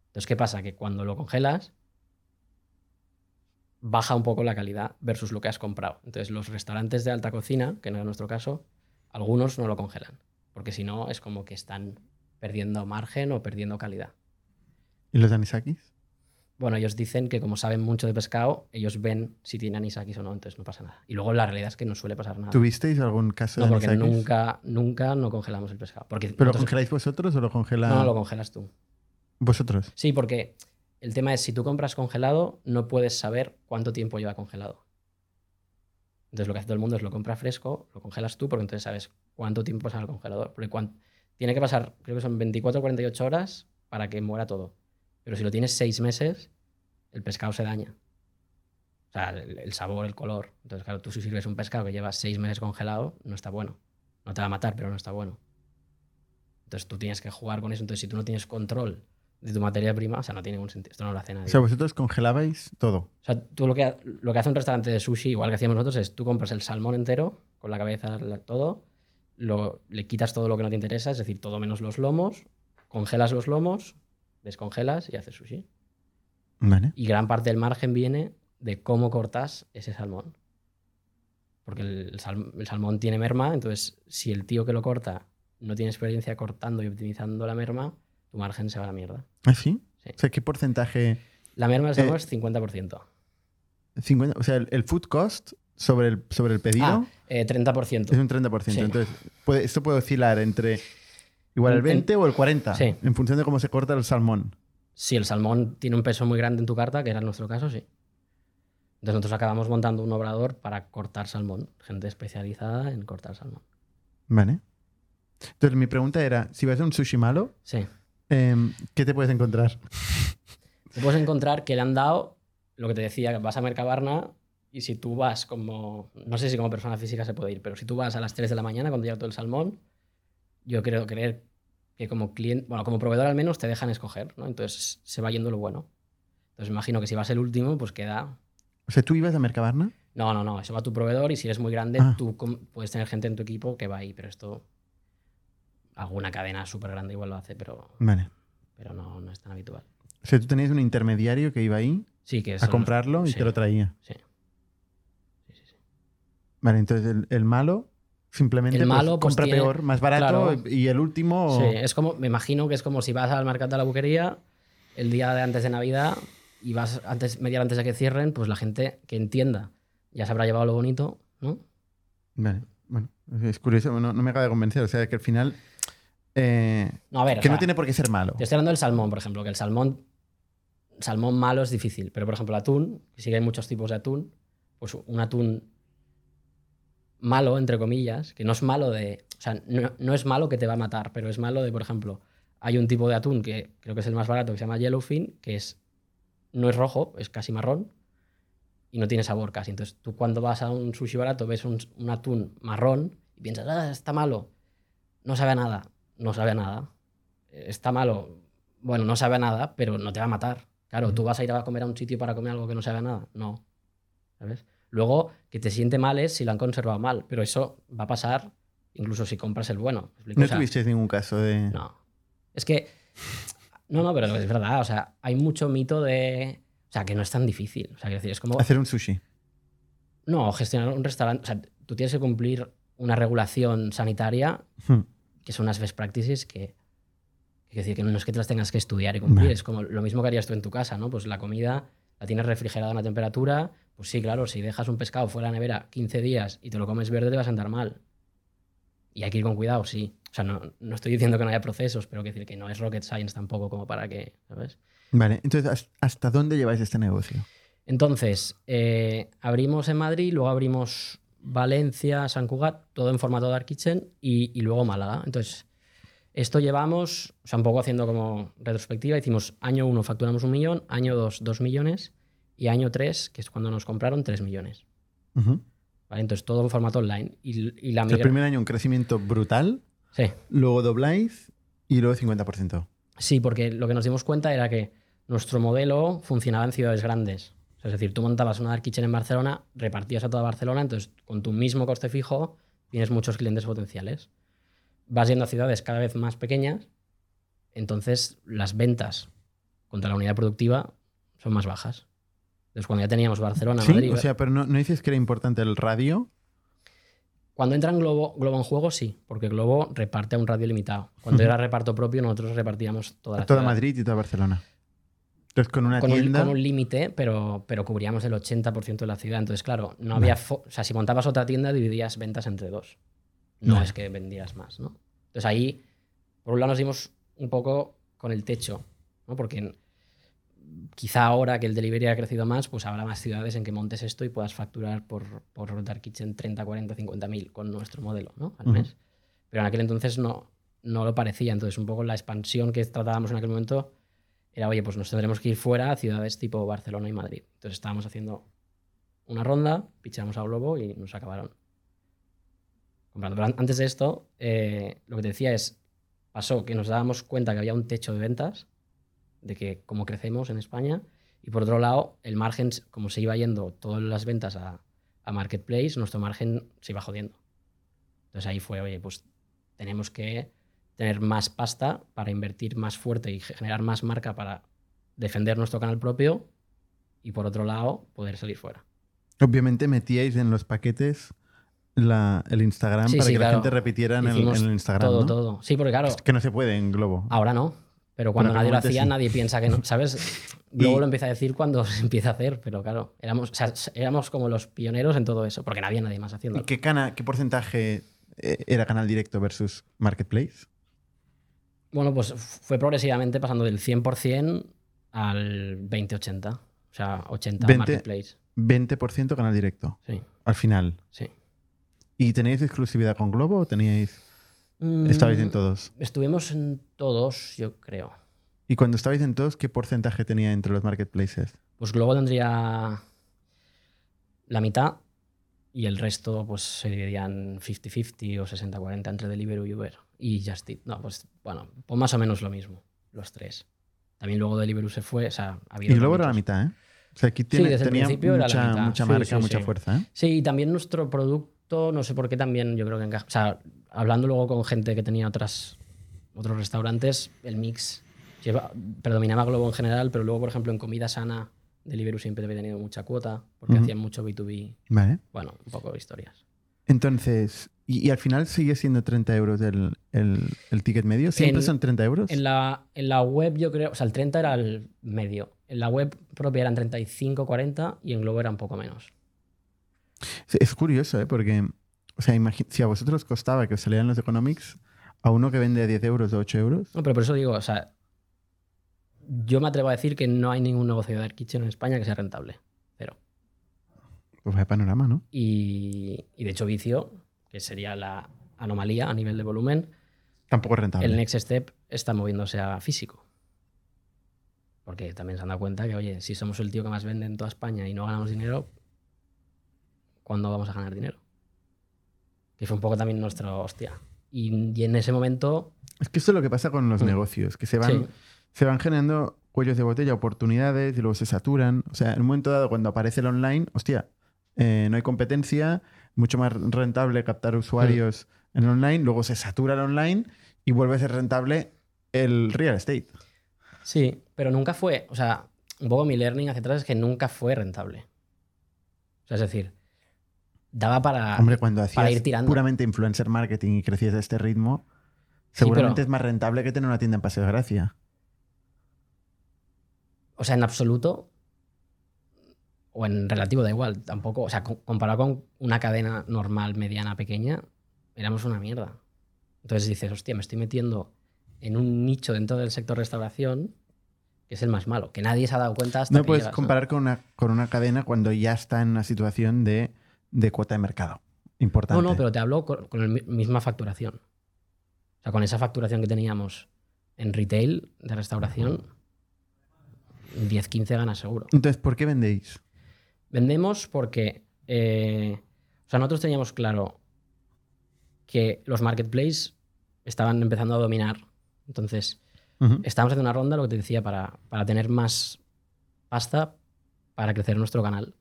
Entonces, ¿qué pasa? Que cuando lo congelas, baja un poco la calidad versus lo que has comprado. Entonces, los restaurantes de alta cocina, que no es nuestro caso, algunos no lo congelan. Porque si no, es como que están perdiendo margen o perdiendo calidad. ¿Y los anisakis? Bueno, ellos dicen que como saben mucho de pescado, ellos ven si tiene anisakis o no, entonces no pasa nada. Y luego la realidad es que no suele pasar nada. ¿Tuvisteis algún caso No, de porque anisakis? nunca, nunca no congelamos el pescado. Porque ¿Pero lo nosotros- congeláis vosotros o lo congela no, no, lo congelas tú. vosotros? Sí, porque el tema es si tú compras congelado, no puedes saber cuánto tiempo lleva congelado. Entonces lo que hace todo el mundo es lo compra fresco, lo congelas tú, porque entonces sabes cuánto tiempo pasa en el congelador. Porque tiene que pasar, creo que son 24 o 48 horas para que muera todo. Pero si lo tienes seis meses, el pescado se daña. O sea, el, el sabor, el color. Entonces, claro, tú si sirves un pescado que lleva seis meses congelado, no está bueno. No te va a matar, pero no está bueno. Entonces tú tienes que jugar con eso. Entonces, si tú no tienes control de tu materia prima, o sea, no tiene ningún sentido. Esto no lo hace nadie. O sea, vosotros congelabais todo. O sea, tú lo que, lo que hace un restaurante de sushi, igual que hacíamos nosotros, es tú compras el salmón entero, con la cabeza, la- todo, lo, le quitas todo lo que no te interesa, es decir, todo menos los lomos, congelas los lomos, descongelas y haces sushi. Vale. Y gran parte del margen viene de cómo cortas ese salmón. Porque el, sal- el salmón tiene merma, entonces si el tío que lo corta no tiene experiencia cortando y optimizando la merma, tu margen se va a la mierda. ¿Ah, sí? Sí. O sea, ¿qué porcentaje? La merma del Eh, es 50%. 50, o sea, el, el food cost sobre el, sobre el pedido Ah, eh, 30%. es un 30%. Sí. Entonces, puede, esto puede oscilar entre igual el En- 20 o el 40, Sí. en función de cómo se corta el salmón. si el salmón tiene un peso muy grande en tu carta, que era nuestro caso, sí. Entonces nosotros acabamos montando un obrador para cortar salmón, gente especializada en cortar salmón. Vale. Entonces mi pregunta era, si vas a un sushi malo, Sí. Em, ¿qué te puedes encontrar? Te puedes encontrar que le han dado lo que te decía, que vas a Mercabarna y si tú vas como, no sé si como persona física se puede ir, pero si tú vas a las 3 de la mañana cuando llega todo el salmón, yo creo creer que como cliente, bueno, como proveedor al menos te dejan escoger, ¿no? Entonces se va yendo lo bueno. Entonces imagino que si vas el último, pues queda... O sea, ¿tú ibas a Mercabarna? No, no, no, eso va a tu proveedor y si eres muy grande, Ah. tú puedes tener gente en tu equipo que va ahí, pero esto... Alguna cadena súper grande igual lo hace, pero, Vale. pero no, no es tan habitual. O sea, tú tenías un intermediario que iba ahí Sí, que a los- comprarlo y sí, te lo traía. Sí. Sí. Vale, entonces el, el malo simplemente El pues, malo, pues, compra tiene- peor, más barato claro. y el último... Sí, es como, me imagino que es como si vas al mercado de la buquería el día de antes de Navidad y vas antes, media hora antes de que cierren, pues la gente que entienda ya se habrá llevado lo bonito, ¿no? Vale, bueno, es curioso, no, no me acaba de convencer. O sea, que al final... eh, No, a ver, o que no tiene por qué ser malo. te estoy hablando del salmón, por ejemplo, que el salmón, salmón malo es difícil, pero por ejemplo el atún, que sí que hay muchos tipos de atún, pues un atún malo, entre comillas, que no es malo de... O sea, no, no es malo que te va a matar, pero es malo de, por ejemplo, hay un tipo de atún que creo que es el más barato, que se llama yellowfin, que es, no es rojo, es casi marrón y no tiene sabor casi. Entonces tú cuando vas a un sushi barato ves un, un atún marrón y piensas, ah, está malo, no sabe a nada, no sabe a nada. Eh, Está malo, bueno, no sabe a nada, pero no te va a matar. Claro, tú vas a ir a comer a un sitio para comer algo que no sabe a nada. No. ¿Sabes? Luego, que te siente mal es si lo han conservado mal, pero eso va a pasar incluso si compras el bueno. No O sea, tuvisteis ningún caso de... no. Es que. No, no, pero es verdad. O sea, hay mucho mito de. O sea, que no es tan difícil. O sea, decir, es como. Hacer un sushi. No, gestionar un restaurante. O sea, tú tienes que cumplir una regulación sanitaria, Hmm. Que son unas best practices que. que decir, que no es que te las tengas que estudiar y cumplir. Vale. Es como lo mismo que harías tú en tu casa, ¿no? Pues la comida la tienes refrigerada a una temperatura. Pues sí, claro, si dejas un pescado fuera de la nevera 15 días y te lo comes verde, te va a sentar mal. Y hay que ir con cuidado, sí. O sea, no, no estoy diciendo que no haya procesos, pero quiero decir que no es rocket science tampoco como para que, ¿sabes? Vale, entonces, ¿has- ¿hasta dónde lleváis este negocio? Entonces, eh, abrimos en Madrid, luego abrimos Valencia, San Cugat, todo en formato Dark Kitchen y, y luego Málaga. Entonces, esto llevamos, o sea, un poco haciendo como retrospectiva, hicimos año 1 facturamos un millón, año 2 dos millones y año 3, que es cuando nos compraron, 3 millones. Ujú. ¿Vale? Entonces, todo en formato online. Y, la el primer año un crecimiento brutal, Sí. luego dobláis y luego 50%. Sí, porque lo que nos dimos cuenta era que nuestro modelo funcionaba en ciudades grandes. O sea, es decir, tú montabas una dark kitchen en Barcelona, repartías a toda Barcelona, entonces con tu mismo coste fijo tienes muchos clientes potenciales. Vas yendo a ciudades cada vez más pequeñas, entonces las ventas contra la unidad productiva son más bajas. Entonces cuando ya teníamos Barcelona, Sí, Madrid... o sea, pero no, no dices que era importante el radio. Cuando entra en Globo, Globo en juego, sí, porque Globo reparte a un radio limitado. Cuando era reparto propio, nosotros repartíamos toda la A toda ciudad. Madrid y toda Barcelona. Entonces, con una con un, tienda. con un límite, pero, pero cubríamos el 80% de la ciudad. Entonces, claro, no había. fo- O sea, si montabas otra tienda, dividías ventas entre dos. No Vale. es que vendías más, ¿no? Entonces ahí, por un lado, nos dimos un poco con el techo, ¿no? Porque quizá ahora que el delivery ha crecido más, pues habrá más ciudades en que montes esto y puedas facturar por, por Dark Kitchen 30, 40, 50 mil con nuestro modelo, ¿no? Al Ujú. mes. Pero en aquel entonces no, no lo parecía. Entonces, un poco la expansión que tratábamos en aquel momento era, oye, pues nos tendremos que ir fuera a ciudades tipo Barcelona y Madrid. Entonces estábamos haciendo una ronda, pichamos a Globo y nos acabaron comprando. Pero an- antes de esto, eh, lo que te decía es, pasó que nos dábamos cuenta que había un techo de ventas, de que cómo crecemos en España, y por otro lado, el margen, como se iba yendo todas las ventas a, a Marketplace, nuestro margen se iba jodiendo. Entonces ahí fue, oye, pues tenemos que tener más pasta para invertir más fuerte y generar más marca para defender nuestro canal propio y por otro lado poder salir fuera. Obviamente metíais en los paquetes la- el Instagram Sí, para sí, que la gente repitiera en el, Hicimos en el Instagram. todo, ¿no? todo. Sí, porque claro, Es que no se puede en Globo. ahora no. Pero cuando nadie lo hacía, sí. nadie piensa que no, *laughs* ¿sabes? Y- lo empieza a decir cuando *laughs* se empieza a hacer, pero claro, éramos, o sea, éramos como los pioneros en todo eso, porque no había nadie más haciendo. ¿Y ¿Qué, cana, ¿Qué porcentaje eh, era canal directo versus marketplace? Bueno, pues fue progresivamente pasando del 100% al 20-80. O sea, 80 20. marketplace. 20% canal directo, Sí, al final. sí. ¿Y teníais exclusividad con Globo o teníais... estabais en Mm, todos? Estuvimos en todos, yo creo. Y cuando estabais en todos, ¿qué porcentaje tenía entre los marketplaces? Pues Globo tendría la mitad y el resto pues se dividían 50-50 o 60-40 entre Deliveroo y Uber. Y Just Eat. No, pues bueno, pues más o menos lo mismo, los tres. También luego Deliveroo se fue, o sea, ha habido Y Globo era la mitad, ¿eh? O sea, aquí tiene, desde el tenía principio era la mucha, mitad. mucha Sí, marca, sí, mucha sí. fuerza, ¿eh? Sí, y también nuestro producto, no sé por qué también yo creo que encaja. O sea, hablando luego con gente que tenía otras, otros restaurantes, el mix lleva, predominaba Globo en general, pero luego, por ejemplo, en comida sana, Deliveroo siempre había tenido mucha cuota, porque Ujú. hacían mucho B2B. Vale. Bueno, un poco de historias. Entonces, y, y al final sigue siendo 30 euros el, el- el ticket medio. ¿Siempre En- son 30 euros? En la, en la web, yo creo, o sea, el 30 era el medio. En la web propia eran 35, 40 y en Globo era un poco menos. Es curioso, ¿eh? Porque, o sea, si a vosotros costaba que os salieran los economics, a uno que vende a 10 euros o 8 euros, No, pero por eso digo, o sea, yo me atrevo a decir que no hay ningún negocio de Dark Kitchen en España que sea rentable. Cero. pues vaya panorama, ¿no? Y, y de hecho, Vicio, que sería la anomalía a nivel de volumen, Tampoco es rentable. el next step está moviéndose a físico. Porque también se han dado cuenta que, oye, si somos el tío que más vende en toda España y no ganamos dinero, ¿cuándo vamos a ganar dinero? Que fue un poco también nuestra hostia. Y, y en ese momento, Es que esto es lo que pasa con los Mm. negocios, que se van, sí, se van generando cuellos de botella, oportunidades y luego se saturan. O sea, en un momento dado, cuando aparece el online, hostia, eh, no hay competencia, mucho más rentable captar usuarios Mm. en online, luego se satura el online y vuelve a ser rentable el real estate. sí, pero nunca fue, o sea, un poco mi learning hacia atrás es que nunca fue rentable. O sea, es decir, daba para... Hombre, cuando para hacías ir tirando. puramente influencer marketing y crecías a este ritmo, seguramente pero- es más rentable que tener una tienda en Paseo de Gracia. O sea, en absoluto, o en relativo, da igual, tampoco. O sea, co- comparado con una cadena normal, mediana, pequeña, éramos una mierda. Entonces dices, hostia, me estoy metiendo en un nicho dentro del sector restauración que es el más malo, que nadie se ha dado cuenta hasta No que puedes llegas, ¿no? comparar con una, con una cadena cuando ya está en una situación de, de cuota de mercado. Importante. No, no, pero te hablo con, con la mi- misma facturación. O sea, con esa facturación que teníamos en retail de restauración, 10, 15 ganas seguro. Entonces, ¿por qué vendéis? Vendemos porque, eh, o sea, nosotros teníamos claro que los marketplaces estaban empezando a dominar. Entonces, estábamos haciendo una ronda, lo que te decía, para, para tener más pasta para crecer nuestro canal.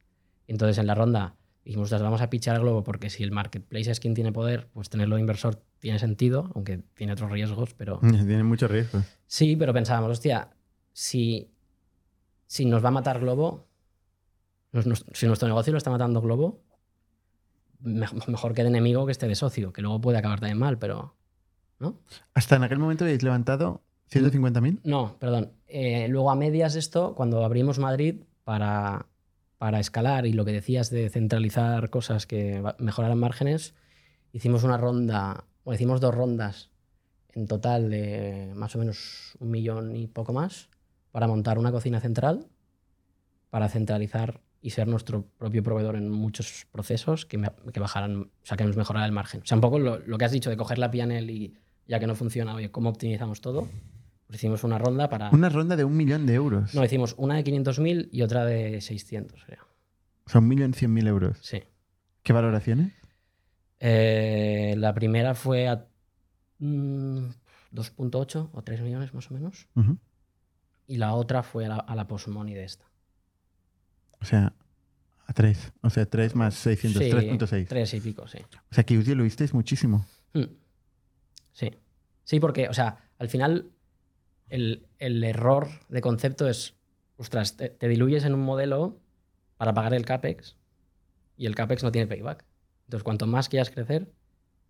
Entonces, en la ronda dijimos, "Ostras, vamos a pichar a Globo porque si el marketplace es quien tiene poder, pues tenerlo de inversor tiene sentido, aunque tiene otros riesgos, pero... *laughs* Tiene mucho riesgo. Sí, pero pensábamos, hostia, si, si nos va a matar Globo, si nuestro negocio lo está matando Globo, me- mejor que de enemigo que esté de socio, que luego puede acabar también mal, pero... ¿No? Hasta en aquel momento habéis levantado 150.000. No, perdón. Eh, luego a medias de esto, cuando abrimos Madrid para, para escalar y lo que decías de centralizar cosas que mejoraran márgenes, hicimos una ronda, o hicimos dos rondas en total de más o menos un millón y poco más para montar una cocina central, para centralizar y ser nuestro propio proveedor en muchos procesos que, me- que bajaran, o sea, que nos mejorara el margen. O sea, un poco lo, lo que has dicho de coger la PNL y ya que no funciona, oye, ¿cómo optimizamos todo? Pues hicimos una ronda para... Una ronda de un millón de euros. No, hicimos una de 500.000 y otra de 600, creo. O sea, un millón cien mil euros. Sí. ¿Qué valoraciones? Eh, la primera fue a mm, 2.8 o 3 millones más o menos. Y la otra fue a la, a la post-money de esta. O sea, a 3. O sea, 3 más 600, Sí, 3.6. Tres y pico, sí. O sea, que os diluisteis muchísimo. Mm. Sí. Sí, porque, o sea, al final el, el error de concepto es, ostras, te, te diluyes en un modelo para pagar el CAPEX y el CAPEX no tiene payback. Entonces, cuanto más quieras crecer,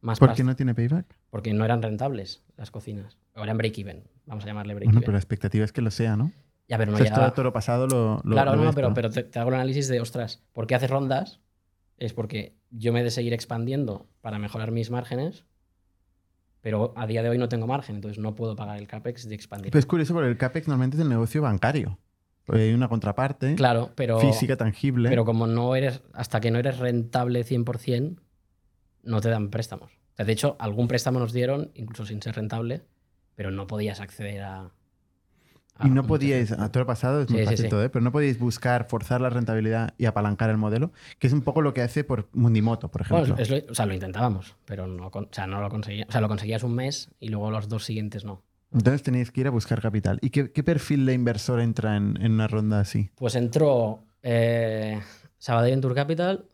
más ¿Por pasta- qué no tiene payback? Porque no eran rentables las cocinas. O eran break-even. Vamos a llamarle Bueno, break-even. pero la expectativa es que lo sea, ¿no? Ya, pero no esto llegaba. de toro pasado lo, lo claro, lo no, pero, todo. pero te, te hago el análisis de, ostras, ¿por qué haces rondas? Es porque yo me he de seguir expandiendo para mejorar mis márgenes, pero a día de hoy no tengo margen, entonces no puedo pagar el CAPEX de expandir. Pero es curioso porque el CAPEX normalmente es el negocio bancario. Porque hay una contraparte Claro, pero, física, tangible. pero como no eres, hasta que no eres rentable 100%, no te dan préstamos. O sea, de hecho, algún préstamo nos dieron, incluso sin ser rentable, pero no podías acceder a... a y no muchas podíais, a todo el pasado es muy Sí, fácil sí. todo, ¿eh? pero no podíais buscar, forzar la rentabilidad y apalancar el modelo, que es un poco lo que hace por Mundimoto, por ejemplo. Bueno, lo- o sea, lo intentábamos, pero no, o sea, no lo conseguía. O sea, lo conseguías un mes y luego los dos siguientes no. Entonces tenéis que ir a buscar capital. ¿Y qué, qué perfil de inversor entra en, en una ronda así? Pues entró eh, Sabadell Capital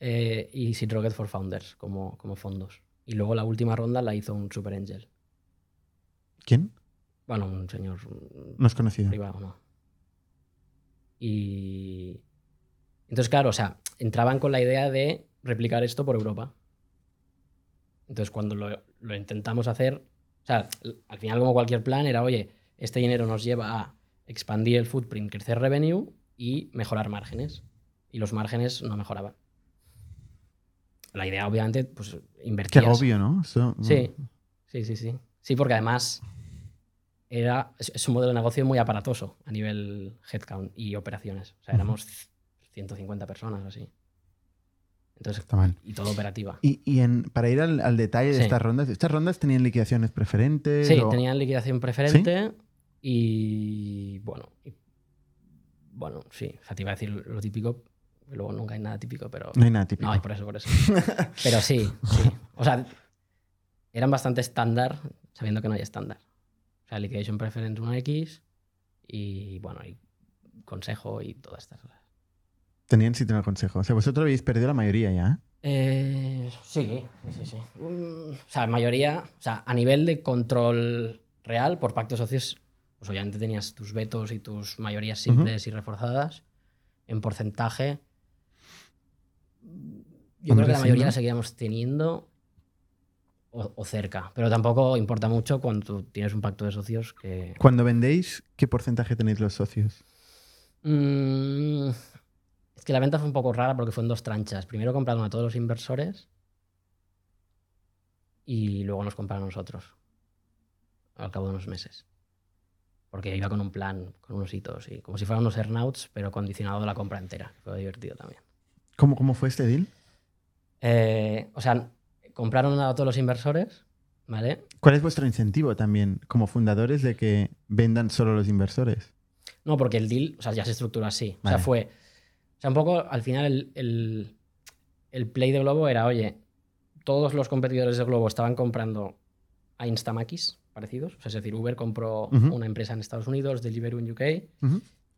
eh, y Seed Rocket for Founders como, como fondos. Y luego la última ronda la hizo un Super Angel. ¿Quién? Bueno, un señor mm, No es conocido. privado, ¿no? Y. Entonces, claro, o sea, entraban con la idea de replicar esto por Europa. Entonces, cuando lo, lo intentamos hacer, o sea, al final, como cualquier plan, era, oye, este dinero nos lleva a expandir el footprint, crecer revenue y mejorar márgenes. Y los márgenes no mejoraban. La idea, obviamente, pues Qué invertías. agobio, ¿no? Sí, sí, sí, sí. Sí, porque además era, es, es un modelo de negocio muy aparatoso a nivel headcount y operaciones. O sea, éramos 150 personas o así. Entonces, Está mal. y todo operativa. Y, y en, para ir al, al detalle de Sí. estas rondas, ¿estas rondas tenían liquidaciones preferentes? Sí, o- tenían liquidación preferente y bueno, y- bueno, sí, o sea, te iba a decir lo típico, luego nunca hay nada típico, pero... No hay nada típico. No, hay por eso, por eso. Pero sí, sí. O sea, eran bastante estándar, sabiendo que no hay estándar. O sea, liquidation preference 1x y bueno, y consejo y todas estas cosas. Tenían sitio en el consejo. O sea, vosotros habéis perdido la mayoría ya. ¿eh? Sí, sí, sí. Mm, o sea, mayoría, o sea, a nivel de control real, por pacto de socios, pues obviamente tenías tus vetos y tus mayorías simples y reforzadas. En porcentaje, yo creo que la mayoría la seguíamos teniendo o, o cerca, pero tampoco importa mucho cuando tienes un pacto de socios que... Cuando vendéis, ¿qué porcentaje tenéis los socios? Mm, es que la venta fue un poco rara porque fue en dos tranchas. Primero compraron a todos los inversores y luego nos compraron a nosotros al cabo de unos meses. Porque iba con un plan, con unos hitos y como si fueran unos earnouts, pero condicionado a la compra entera. Fue divertido también. ¿Cómo, cómo fue este deal? Eh, o sea, compraron a todos los inversores, ¿vale? ¿Cuál es vuestro incentivo también como fundadores de que vendan solo los inversores? No, porque el deal, o sea, ya se estructuró así. O sea, fue. O sea, un poco al final el, el- el play de Globo era, oye, todos los competidores de Globo estaban comprando a Instamakis parecidos. O sea, es decir, Uber compró una empresa en Estados Unidos, Deliveroo en UK,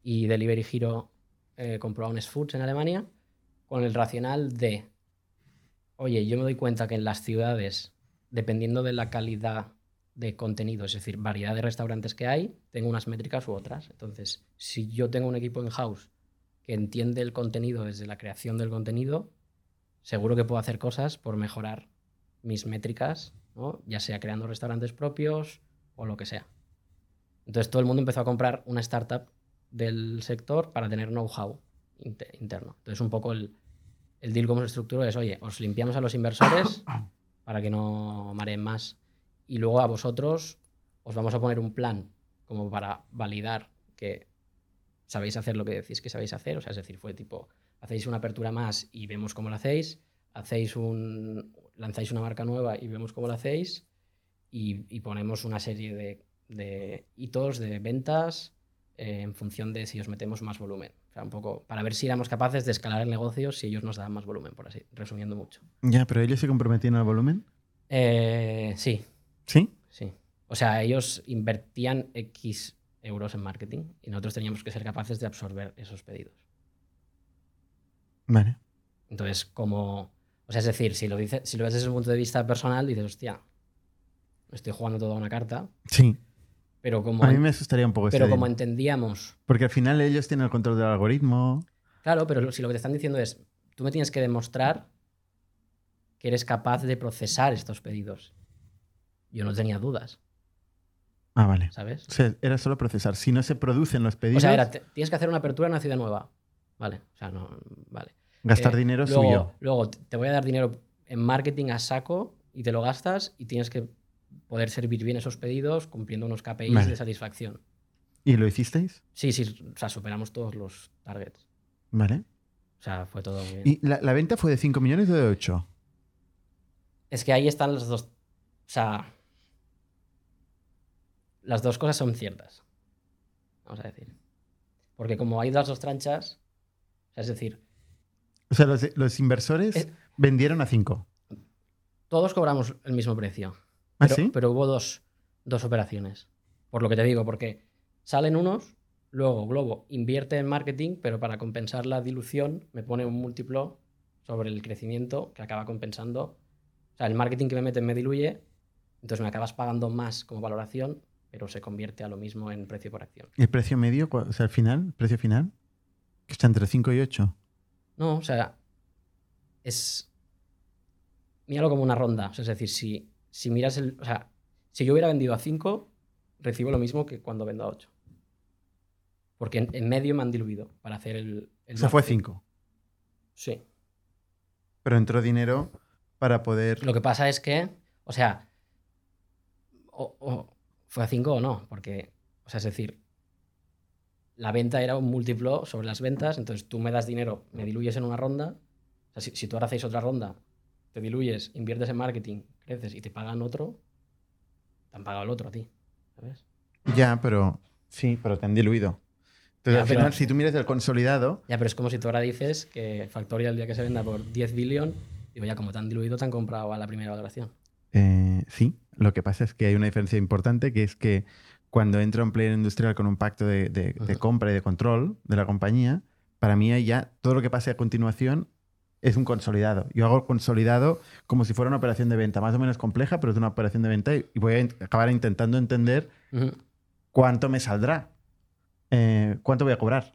y Delivery Hero eh, compró a Honest Foods en Alemania, con el racional de, oye, yo me doy cuenta que en las ciudades, dependiendo de la calidad de contenido, es decir, variedad de restaurantes que hay, tengo unas métricas u otras. Entonces, si yo tengo un equipo in-house que entiende el contenido desde la creación del contenido, seguro que puedo hacer cosas por mejorar mis métricas, ¿no? ya sea creando restaurantes propios o lo que sea. Entonces todo el mundo empezó a comprar una startup del sector para tener know-how inte- interno. Entonces un poco el, el deal como se estructuró es, oye, os limpiamos a los inversores *coughs* para que no mareen más y luego a vosotros os vamos a poner un plan como para validar que sabéis hacer lo que decís que sabéis hacer. O sea, es decir, fue tipo, hacéis una apertura más y vemos cómo lo hacéis, hacéis un, lanzáis una marca nueva y vemos cómo lo hacéis y, y ponemos una serie de, de hitos de ventas eh, en función de si os metemos más volumen. Un poco para ver si éramos capaces de escalar el negocio si ellos nos daban más volumen, por así, resumiendo mucho. Ya, pero ellos se comprometían al volumen. Eh, sí, ¿Sí? sí. O sea, ellos invertían X euros en marketing y nosotros teníamos que ser capaces de absorber esos pedidos. Vale. Entonces, como. O sea, es decir, si lo, dice, si lo ves desde un punto de vista personal, dices, hostia, estoy jugando toda una carta, Sí. Pero como, A mí me asustaría un poco pero este como entendíamos. Porque al final ellos tienen el control del algoritmo. Claro, pero si lo que te están diciendo es, tú me tienes que demostrar que eres capaz de procesar estos pedidos. Yo no tenía dudas, Ah, vale. ¿sabes? O sea, era solo procesar. Si no se producen los pedidos, O sea, era, tienes que hacer una apertura en una ciudad nueva. Vale, o sea, no, vale. gastar Eh, dinero luego, suyo. Luego te voy a dar dinero en marketing a saco y te lo gastas y tienes que poder servir bien esos pedidos cumpliendo unos KPIs Vale. de satisfacción. ¿Y lo hicisteis? Sí, sí, o sea, superamos todos los targets. Vale. O sea, fue todo muy bien. ¿Y la, la venta fue de 5 millones o de 8? Es que ahí están las dos. O sea. Las dos cosas son ciertas. Vamos a decir. Porque como hay las dos tranchas. o sea, es decir, O sea, los, los inversores vendieron a 5. todos cobramos el mismo precio. ¿Ah, Pero, sí? pero hubo dos, dos operaciones. Por lo que te digo, porque salen unos, luego Globo invierte en marketing, pero para compensar la dilución me pone un múltiplo sobre el crecimiento que acaba compensando. O sea, el marketing que me meten me diluye, entonces me acabas pagando más como valoración, pero se convierte a lo mismo en precio por acción. ¿El precio medio? O sea, el final, el precio final, que está entre 5 y 8. No, o sea, es. Míralo como una ronda. O sea, es decir, si, si miras el. O sea, si yo hubiera vendido a 5, recibo lo mismo que cuando vendo a 8. Porque en, en medio me han diluido para hacer el. el O sea, fue marketing. 5. Sí. Pero entró dinero para poder... Lo que pasa es que, o sea, o, o fue a 5 o no, porque, o sea, es decir, la venta era un múltiplo sobre las ventas, entonces tú me das dinero, me diluyes en una ronda, o sea, si, si tú ahora hacéis otra ronda, te diluyes, inviertes en marketing, y te pagan otro, te han pagado el otro a ti, ¿sabes? Ya, pero... Sí, pero te han diluido. Entonces, Ya, al pero- final, si tú miras el consolidado, Ya, pero es como si tú ahora dices que Factorial el día que se venda por 10 billón, digo, ya como te han diluido, te han comprado a la primera valoración. Eh, sí, lo que pasa es que hay una diferencia importante que es que cuando entra un player industrial con un pacto de, de- de compra y de control de la compañía, para mí ya todo lo que pase a continuación es un consolidado. Yo hago el consolidado como si fuera una operación de venta, más o menos compleja, pero es una operación de venta y voy a acabar intentando entender cuánto me saldrá, eh, cuánto voy a cobrar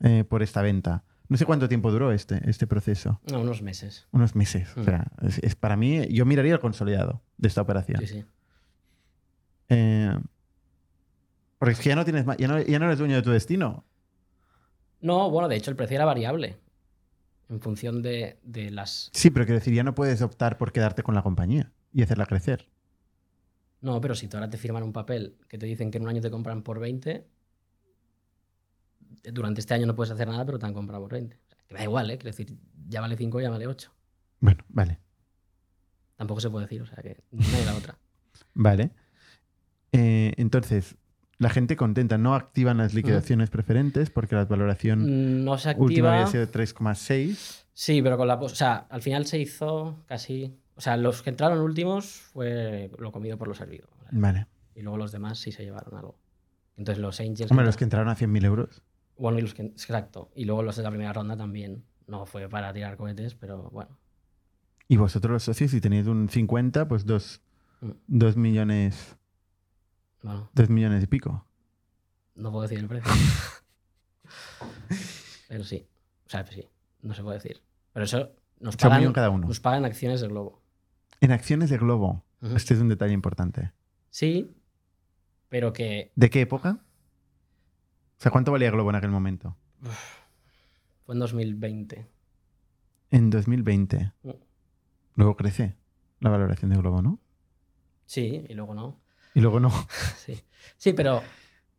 eh, por esta venta. No sé cuánto tiempo duró este, este proceso. No, unos meses. Unos meses. O Mm. sea, es, es para mí, yo miraría el consolidado de esta operación. Sí, sí. Eh, porque es que ya no tienes ya no, ya no eres dueño de tu destino. No, bueno, de hecho el precio era variable en función de, de las... Sí, pero quiero decir, ya no puedes optar por quedarte con la compañía y hacerla crecer. No, pero si tú ahora te firman un papel que te dicen que en un año te compran por 20, durante este año no puedes hacer nada, pero te han comprado por 20. O sea, que da igual, ¿eh? Quiero decir, ya vale 5, ya vale 8. Bueno, vale. Tampoco se puede decir, o sea que una ni la otra. *laughs* Vale. Eh, entonces, la gente contenta no activan las liquidaciones preferentes porque la valoración No se última activa. había sido 3,6. Sí, pero con la... O sea, al final se hizo casi... O sea, los que entraron últimos fue lo comido por lo servido. ¿vale? Y luego los demás sí se llevaron algo. Entonces los Angels... Hombre, los que entraron a 100.000 euros. Bueno, y los que... Exacto. Y luego los de la primera ronda también. No fue para tirar cohetes, pero bueno. Y vosotros los socios, si tenéis un 50, pues dos, Mm. dos millones, Bueno, dos millones y pico. no puedo decir el precio. *laughs* pero sí. O sea, sí. No se puede decir. Pero eso nos pagan, cada uno. nos pagan acciones de Globo. En acciones de Globo. Este es un detalle importante. Sí, pero que ¿De qué época? O sea, ¿cuánto valía Globo en aquel momento? *sighs* fue en 2020. En 2020. Mm. Luego crece la valoración de Globo, ¿no? Sí, y luego no. Y luego no. *laughs* Sí. sí, pero,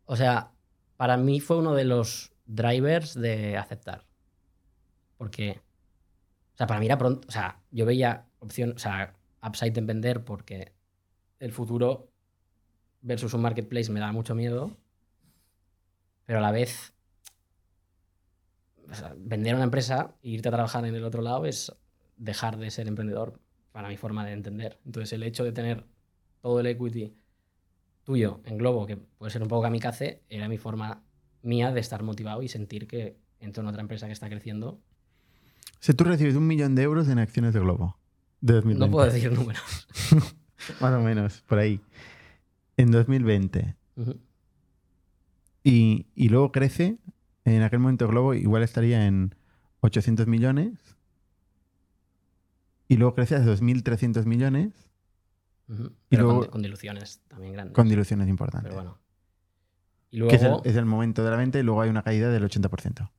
o sea, para mí fue uno de los drivers de aceptar. Porque, o sea, para mí era pronto, o sea, yo veía opción, o sea, upside en vender porque el futuro versus un marketplace me da mucho miedo, pero a la vez, vender una empresa e irte a trabajar en el otro lado es dejar de ser emprendedor, para mi forma de entender. Entonces, el hecho de tener todo el equity tuyo en Globo, que puede ser un poco kamikaze, era mi forma mía de estar motivado y sentir que entro en otra empresa que está creciendo. Sea, tú recibes un millón de euros en acciones de Globo. De 2020. No puedo decir números. *laughs* Más o menos, por ahí. En 2020. Ujú. Y, y luego crece. En aquel momento Globo igual estaría en 800 millones. Y luego crece a 2.300 millones Pero luego- con, con diluciones también grandes. con diluciones importantes. Pero bueno. Y Que es el, luego, es el momento de la venta y luego hay una caída del 80%.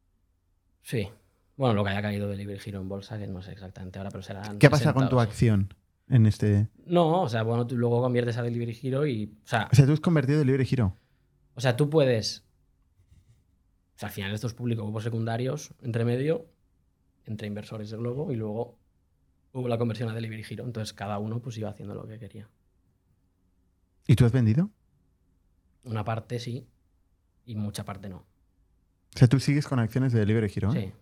sí. Bueno, lo que haya caído de Libre Giro en bolsa, que no sé exactamente ahora, pero será. ¿Qué pasa con tu acción en este...? No, o sea, bueno, tú luego conviertes a Delivery Hero y. O sea, O sea, tú has convertido el libre giro. O sea, tú puedes. O sea, al final estos públicos hubo secundarios entre medio, entre inversores de Globo, y luego hubo la conversión a Delivery Hero. Entonces cada uno pues iba haciendo lo que quería. ¿Y tú has vendido? Una parte sí, y mucha parte no. O sea, tú sigues con acciones de Delivery Hero. Sí.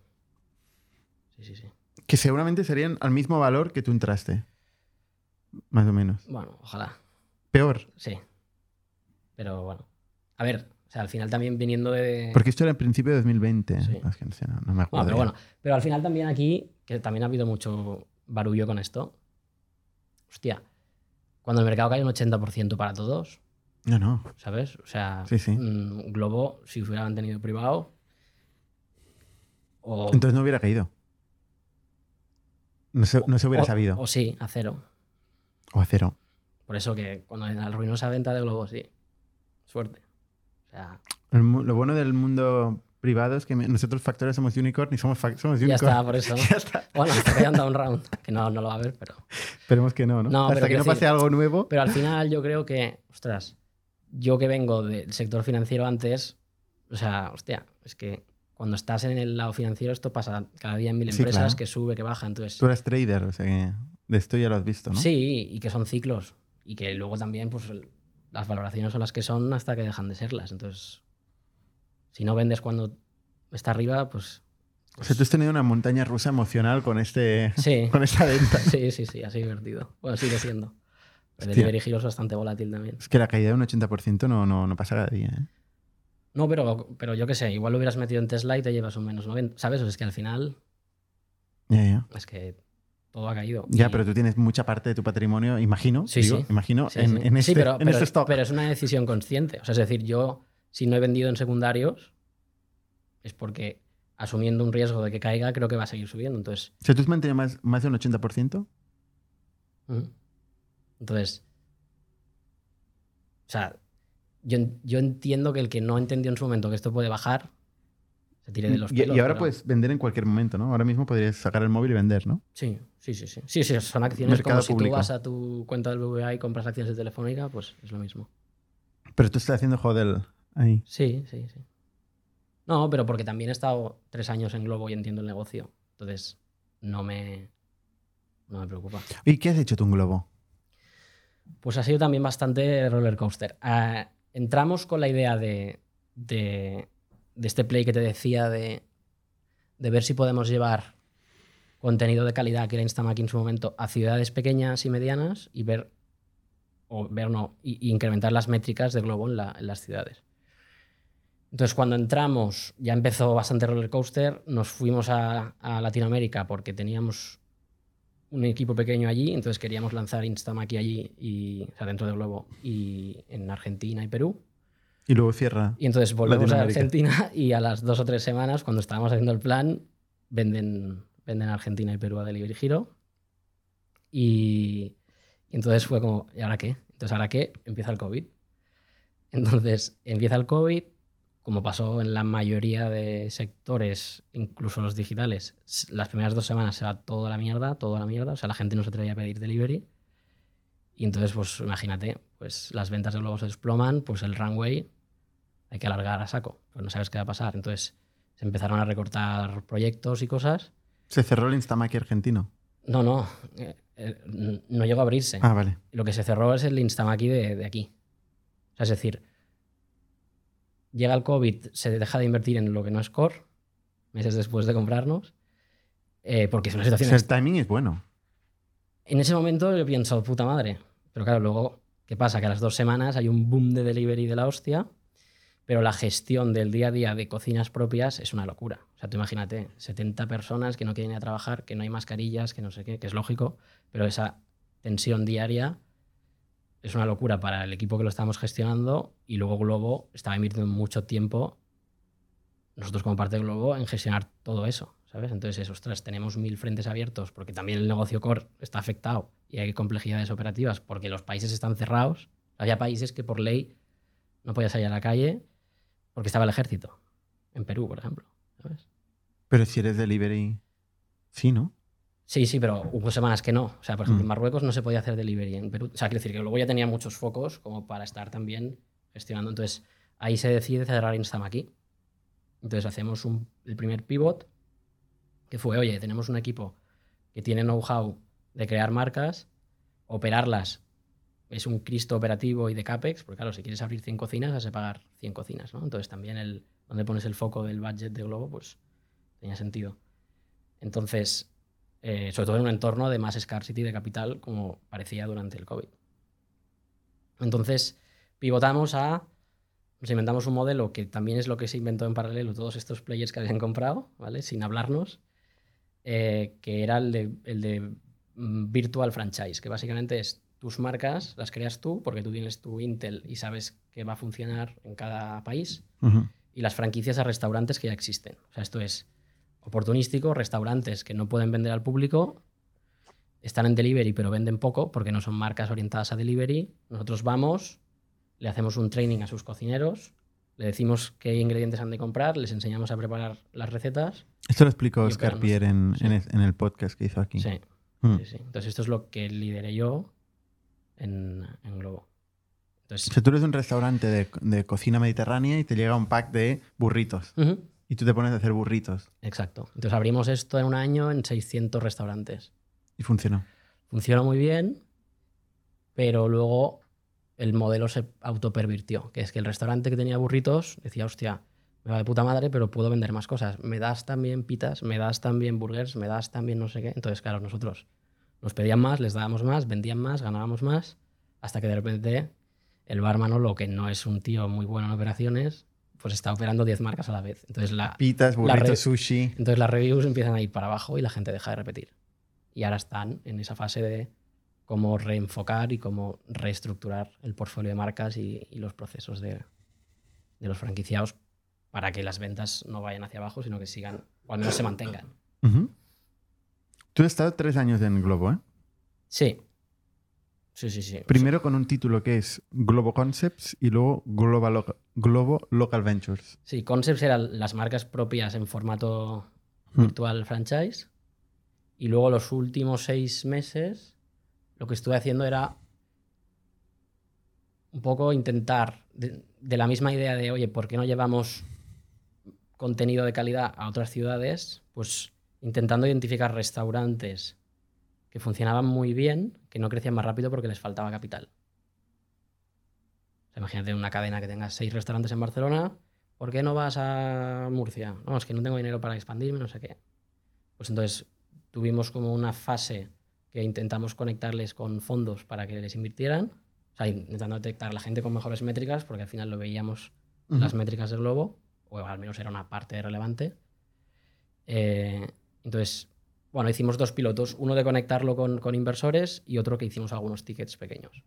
Sí, sí, sí. Que seguramente serían al mismo valor que tú entraste. Más o menos. Bueno, ojalá. Peor. Sí. Pero bueno. A ver, o sea, al final también viniendo de. Porque esto era en principio de 2020. Sí. Es que no, no- me acuerdo. Bueno, pero bueno. Pero al final también aquí, que también ha habido mucho barullo con esto. Hostia. Cuando el mercado cae un 80% para todos, No, no. ¿sabes? O sea, Sí, sí. mm, Globo, si hubiera mantenido privado. O, Entonces no hubiera caído. No se, no se hubiera o- sabido. O sí, a cero. O a cero. Por eso que cuando la ruinosa venta de Globo, sí. Suerte. O sea, lo bueno del mundo privado es que me- nosotros factores somos unicorn y somos, somos ya unicorn. está, por eso. *laughs* Ya está. Bueno, hasta que un round, que no, no lo va a haber, pero. Esperemos que no, ¿no? No, Hasta que no pase decir- algo nuevo. Pero al final yo creo que, ostras, yo que vengo del sector financiero antes, o sea, hostia, es que cuando estás en el lado financiero esto pasa cada día en mil Sí, empresas claro. que sube, que baja, entonces... Tú eres trader, o sea que de esto ya lo has visto, ¿no? Sí, y que son ciclos y que luego también pues las valoraciones son las que son hasta que dejan de serlas, entonces si no vendes cuando está arriba, pues... O sea, tú has tenido una montaña rusa emocional con, este, Sí, *laughs* con esta venta. sí, sí, sí, ha sido divertido. Bueno, sigue siendo. El delivery giro es bastante volátil también. Es que la caída de un 80% no, no, no pasa cada día, ¿eh? No, pero, pero yo qué sé, igual lo hubieras metido en Tesla y te llevas un menos 90, ¿sabes? O sea, es que al final Ya, ya. es que todo ha caído. Ya, Y- pero tú tienes mucha parte de tu patrimonio, imagino, Sí, digo, sí. imagino, Sí, en, sí. en Sí, este, pero, en pero- este stock. pero es una decisión consciente. O sea, es decir, yo, si no he vendido en secundarios, es porque asumiendo un riesgo de que caiga, creo que va a seguir subiendo. Entonces, sea, tú mantenido más, más de un 80%. ujú. entonces, o sea, yo, yo entiendo que el que no entendió en su momento que esto puede bajar, se tire de los Y, pelos. y ahora pero- puedes vender en cualquier momento, ¿no? Ahora mismo podrías sacar el móvil y vender, ¿no? Sí, sí, sí, sí. Sí, sí, son acciones Mercado como si tú vas a tu cuenta del BBVA y compras acciones de Telefónica, pues es lo mismo. Pero tú estás haciendo hodl ahí. Sí, sí, sí. No, pero porque también he estado tres años en Globo y entiendo el negocio. Entonces, no me, no me preocupa. ¿Y qué has hecho tú en Globo? Pues ha sido también bastante roller coaster. Ah, entramos con la idea de, de, de este play que te decía de, de ver si podemos llevar contenido de calidad que era Instamac en su momento a ciudades pequeñas y medianas y ver, o ver no, y, y incrementar las métricas de Globo en, la- en las ciudades. Entonces, cuando entramos, ya empezó bastante roller coaster. Nos fuimos a, a Latinoamérica porque teníamos un equipo pequeño allí, entonces queríamos lanzar Instamac allí, y, o sea, dentro de Globo, y en Argentina y Perú. Y luego cierra. Y entonces volvemos a. Argentina y a las dos o tres semanas, cuando estábamos haciendo el plan, venden, venden Argentina y Perú a Delivery Hero. Y, y entonces fue como, ¿y ahora qué? Entonces, ¿ahora qué? Empieza el COVID. Entonces, empieza el COVID, como pasó en la mayoría de sectores, incluso los digitales, las primeras dos semanas se va toda la mierda, toda la mierda. O sea, la gente no se atrevía a pedir delivery. Y entonces, pues imagínate, pues las ventas de Globo se desploman, pues el runway hay que alargar a saco, pues no sabes qué va a pasar. Entonces se empezaron a recortar proyectos y cosas. Se cerró el Instamac argentino. No, no, eh, eh, no llegó a abrirse. Ah, vale. Lo que se cerró es el Instamaki de, de aquí. O sea, es decir, llega el COVID, se deja de invertir en lo que no es core, meses después de comprarnos, eh, porque es una situación... el timing es bueno. En ese momento yo pienso, puta madre. Pero claro, luego, ¿qué pasa? Que a las dos semanas hay un boom de delivery de la hostia, pero la gestión del día a día de cocinas propias es una locura. O sea, tú imagínate, 70 personas que no quieren ir a trabajar, que no hay mascarillas, que no sé qué, que es lógico, pero esa tensión diaria es una locura para el equipo que lo estamos gestionando y luego Globo estaba invirtiendo mucho tiempo, nosotros como parte de Globo, en gestionar todo eso, ¿sabes? Entonces, es, ostras, tenemos mil frentes abiertos porque también el negocio core está afectado y hay complejidades operativas porque los países están cerrados. Había países que por ley no podías salir a la calle porque estaba el ejército. En Perú, por ejemplo. ¿sabes? Pero si eres delivery, sí, ¿no? Sí, sí, pero hubo semanas que no. O sea, por ejemplo, Mm. en Marruecos no se podía hacer delivery. En Perú, o sea, quiero decir que luego ya tenía muchos focos como para estar también gestionando. Entonces, ahí se decide cerrar Instamaki. Entonces hacemos un- el primer pivot, que fue, oye, tenemos un equipo que tiene know-how de crear marcas, operarlas es un Cristo operativo y de CAPEX, porque claro, si quieres abrir 100 cocinas, has de pagar 100 cocinas, ¿no? Entonces también el, donde pones el foco del budget de Globo, pues tenía sentido. Entonces, eh, sobre todo en un entorno de más scarcity de capital, como parecía durante el COVID. Entonces, pivotamos a, nos inventamos un modelo que también es lo que se inventó en paralelo todos estos players que habían comprado, ¿vale? Sin hablarnos, eh, que era el de, el de mm, virtual franchise, que básicamente es tus marcas, las creas tú, porque tú tienes tu Intel y sabes que va a funcionar en cada país, y las franquicias a restaurantes que ya existen. O sea, esto es oportunístico, restaurantes que no pueden vender al público, están en delivery pero venden poco porque no son marcas orientadas a delivery. Nosotros vamos, le hacemos un training a sus cocineros, le decimos qué ingredientes han de comprar, les enseñamos a preparar las recetas. Esto lo explicó Oscar. Pierre en, Sí. en el, podcast que hizo aquí. Sí, Mm. sí, sí. Entonces esto es lo que lideré yo en, en Globo. O Entonces, sea, tú eres un restaurante de, de cocina mediterránea y te llega un pack de burritos. Ujú, Y tú te pones a hacer burritos. exacto. Entonces abrimos esto en un año en 600 restaurantes. Y funcionó. funciona muy bien, pero luego el modelo se autopervirtió, que es que el restaurante que tenía burritos decía, hostia, me va de puta madre, pero puedo vender más cosas. Me das también pitas, me das también burgers, me das también no sé qué. Entonces, claro, nosotros nos pedían más, les dábamos más, vendían más, ganábamos más, hasta que de repente el barman, lo que no es un tío muy bueno en operaciones, pues está operando 10 marcas a la vez. Entonces la, Pitas, burritos, sushi. entonces las reviews empiezan a ir para abajo y la gente deja de repetir. Y ahora están en esa fase de cómo reenfocar y cómo reestructurar el portfolio de marcas y, y los procesos de, de los franquiciados para que las ventas no vayan hacia abajo, sino que sigan, o al menos se mantengan. Tú has estado tres años en Globo, ¿eh? Sí. Sí, sí, sí. Primero con un título que es Globo Concepts y luego Global Globo Local Ventures. Sí, Concepts eran las marcas propias en formato Hmm. virtual franchise. Y luego los últimos seis meses lo que estuve haciendo era un poco intentar, de, de la misma idea de, oye, ¿por qué no llevamos contenido de calidad a otras ciudades? Pues intentando identificar restaurantes que funcionaban muy bien, que no crecían más rápido porque les faltaba capital. O sea, imagínate una cadena que tenga seis restaurantes en Barcelona, ¿por qué no vas a Murcia? No, es que no tengo dinero para expandirme, no sé qué. Pues entonces tuvimos como una fase que intentamos conectarles con fondos para que les invirtieran, o sea, intentando detectar a la gente con mejores métricas, porque al final lo veíamos en las métricas del globo, o al menos era una parte relevante. Eh, entonces, bueno, hicimos dos pilotos, uno de conectarlo con, con inversores y otro que hicimos algunos tickets pequeños.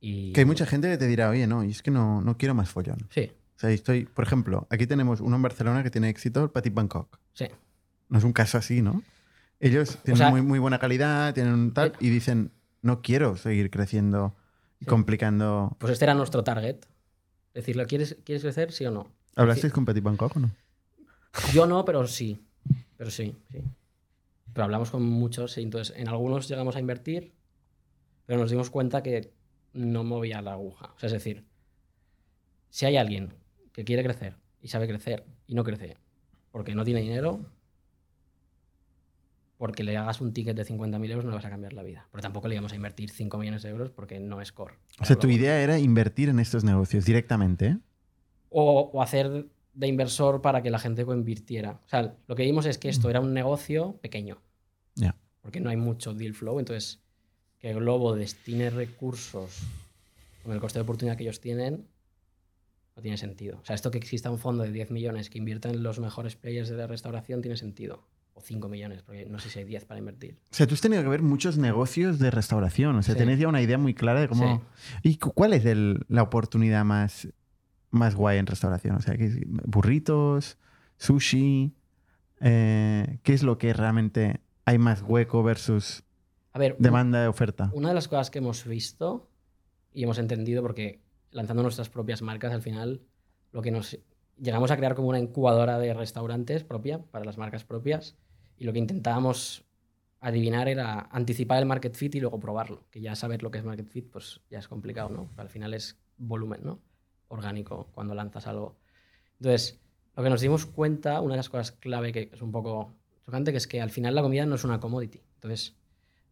Y, Que hay mucha gente que te dirá, oye, no, y es que no, no quiero más follón. Sí, O sea, estoy, por ejemplo, aquí tenemos uno en Barcelona que tiene éxito, el Petit Bangkok. sí. No es un caso así, ¿no? Ellos tienen sea- muy, muy buena calidad, tienen un tal, Eh. y dicen, no quiero seguir creciendo y Sí. complicando. Pues este era nuestro target. Decirle, ¿quieres, ¿quieres crecer? Sí o no. ¿Hablasteis con Petit Bangkok o no? Yo no, pero sí. Pero sí, sí. Pero hablamos con muchos, sí. Entonces, en algunos llegamos a invertir, pero nos dimos cuenta que no movía la aguja. O sea, es decir, si hay alguien que quiere crecer y sabe crecer y no crece porque no tiene dinero, porque le hagas un ticket de 50.000 euros no le vas a cambiar la vida. Pero tampoco le íbamos a invertir 5 millones de euros porque no es core. O sea, tu idea era invertir en estos negocios directamente, ¿eh? o, o hacer de inversor para que la gente coinvirtiera. O sea, lo que vimos es que esto era un negocio pequeño, Ya. porque no hay mucho deal flow, entonces que Globo destine recursos con el coste de oportunidad que ellos tienen no tiene sentido. O sea, esto que exista un fondo de 10 millones que invierta en los mejores players de la restauración tiene sentido. O 5 millones, porque no sé si hay 10 para invertir. O sea, tú has tenido que ver muchos negocios de restauración. O sea, Sí. tenés ya una idea muy clara de cómo. ¿Y cu- cuál es el- la oportunidad más, más guay en restauración? O sea, ¿qué burritos, sushi. eh, ¿Qué es lo que realmente hay más hueco versus A ver, demanda de oferta? Una de las cosas que hemos visto y hemos entendido, porque lanzando nuestras propias marcas, al final lo que nos llegamos a crear como una incubadora de restaurantes propia para las marcas propias y lo que intentábamos adivinar era anticipar el market fit y luego probarlo, que ya saber lo que es market fit pues ya es complicado, ¿no? Al final es volumen, ¿no? Orgánico cuando lanzas algo. Entonces, lo que nos dimos cuenta, una de las cosas clave que es un poco chocante, que es que al final la comida no es una commodity. Entonces,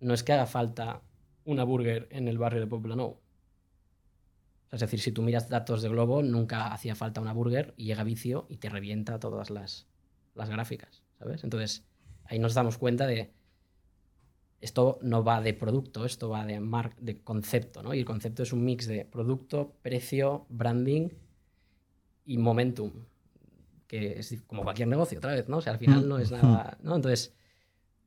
no es que haga falta una burger en el barrio de Poblano. Es decir, si tú miras datos de Globo, nunca hacía falta una burger y llega vicio y te revienta todas las, las gráficas, ¿sabes? Entonces, ahí nos damos cuenta de esto no va de producto, esto va de, mar de concepto, ¿no? Y el concepto es un mix de producto, precio, branding y momentum, que es como cualquier negocio, otra vez, ¿no? O sea, al final no es nada, *laughs* ¿no? Entonces,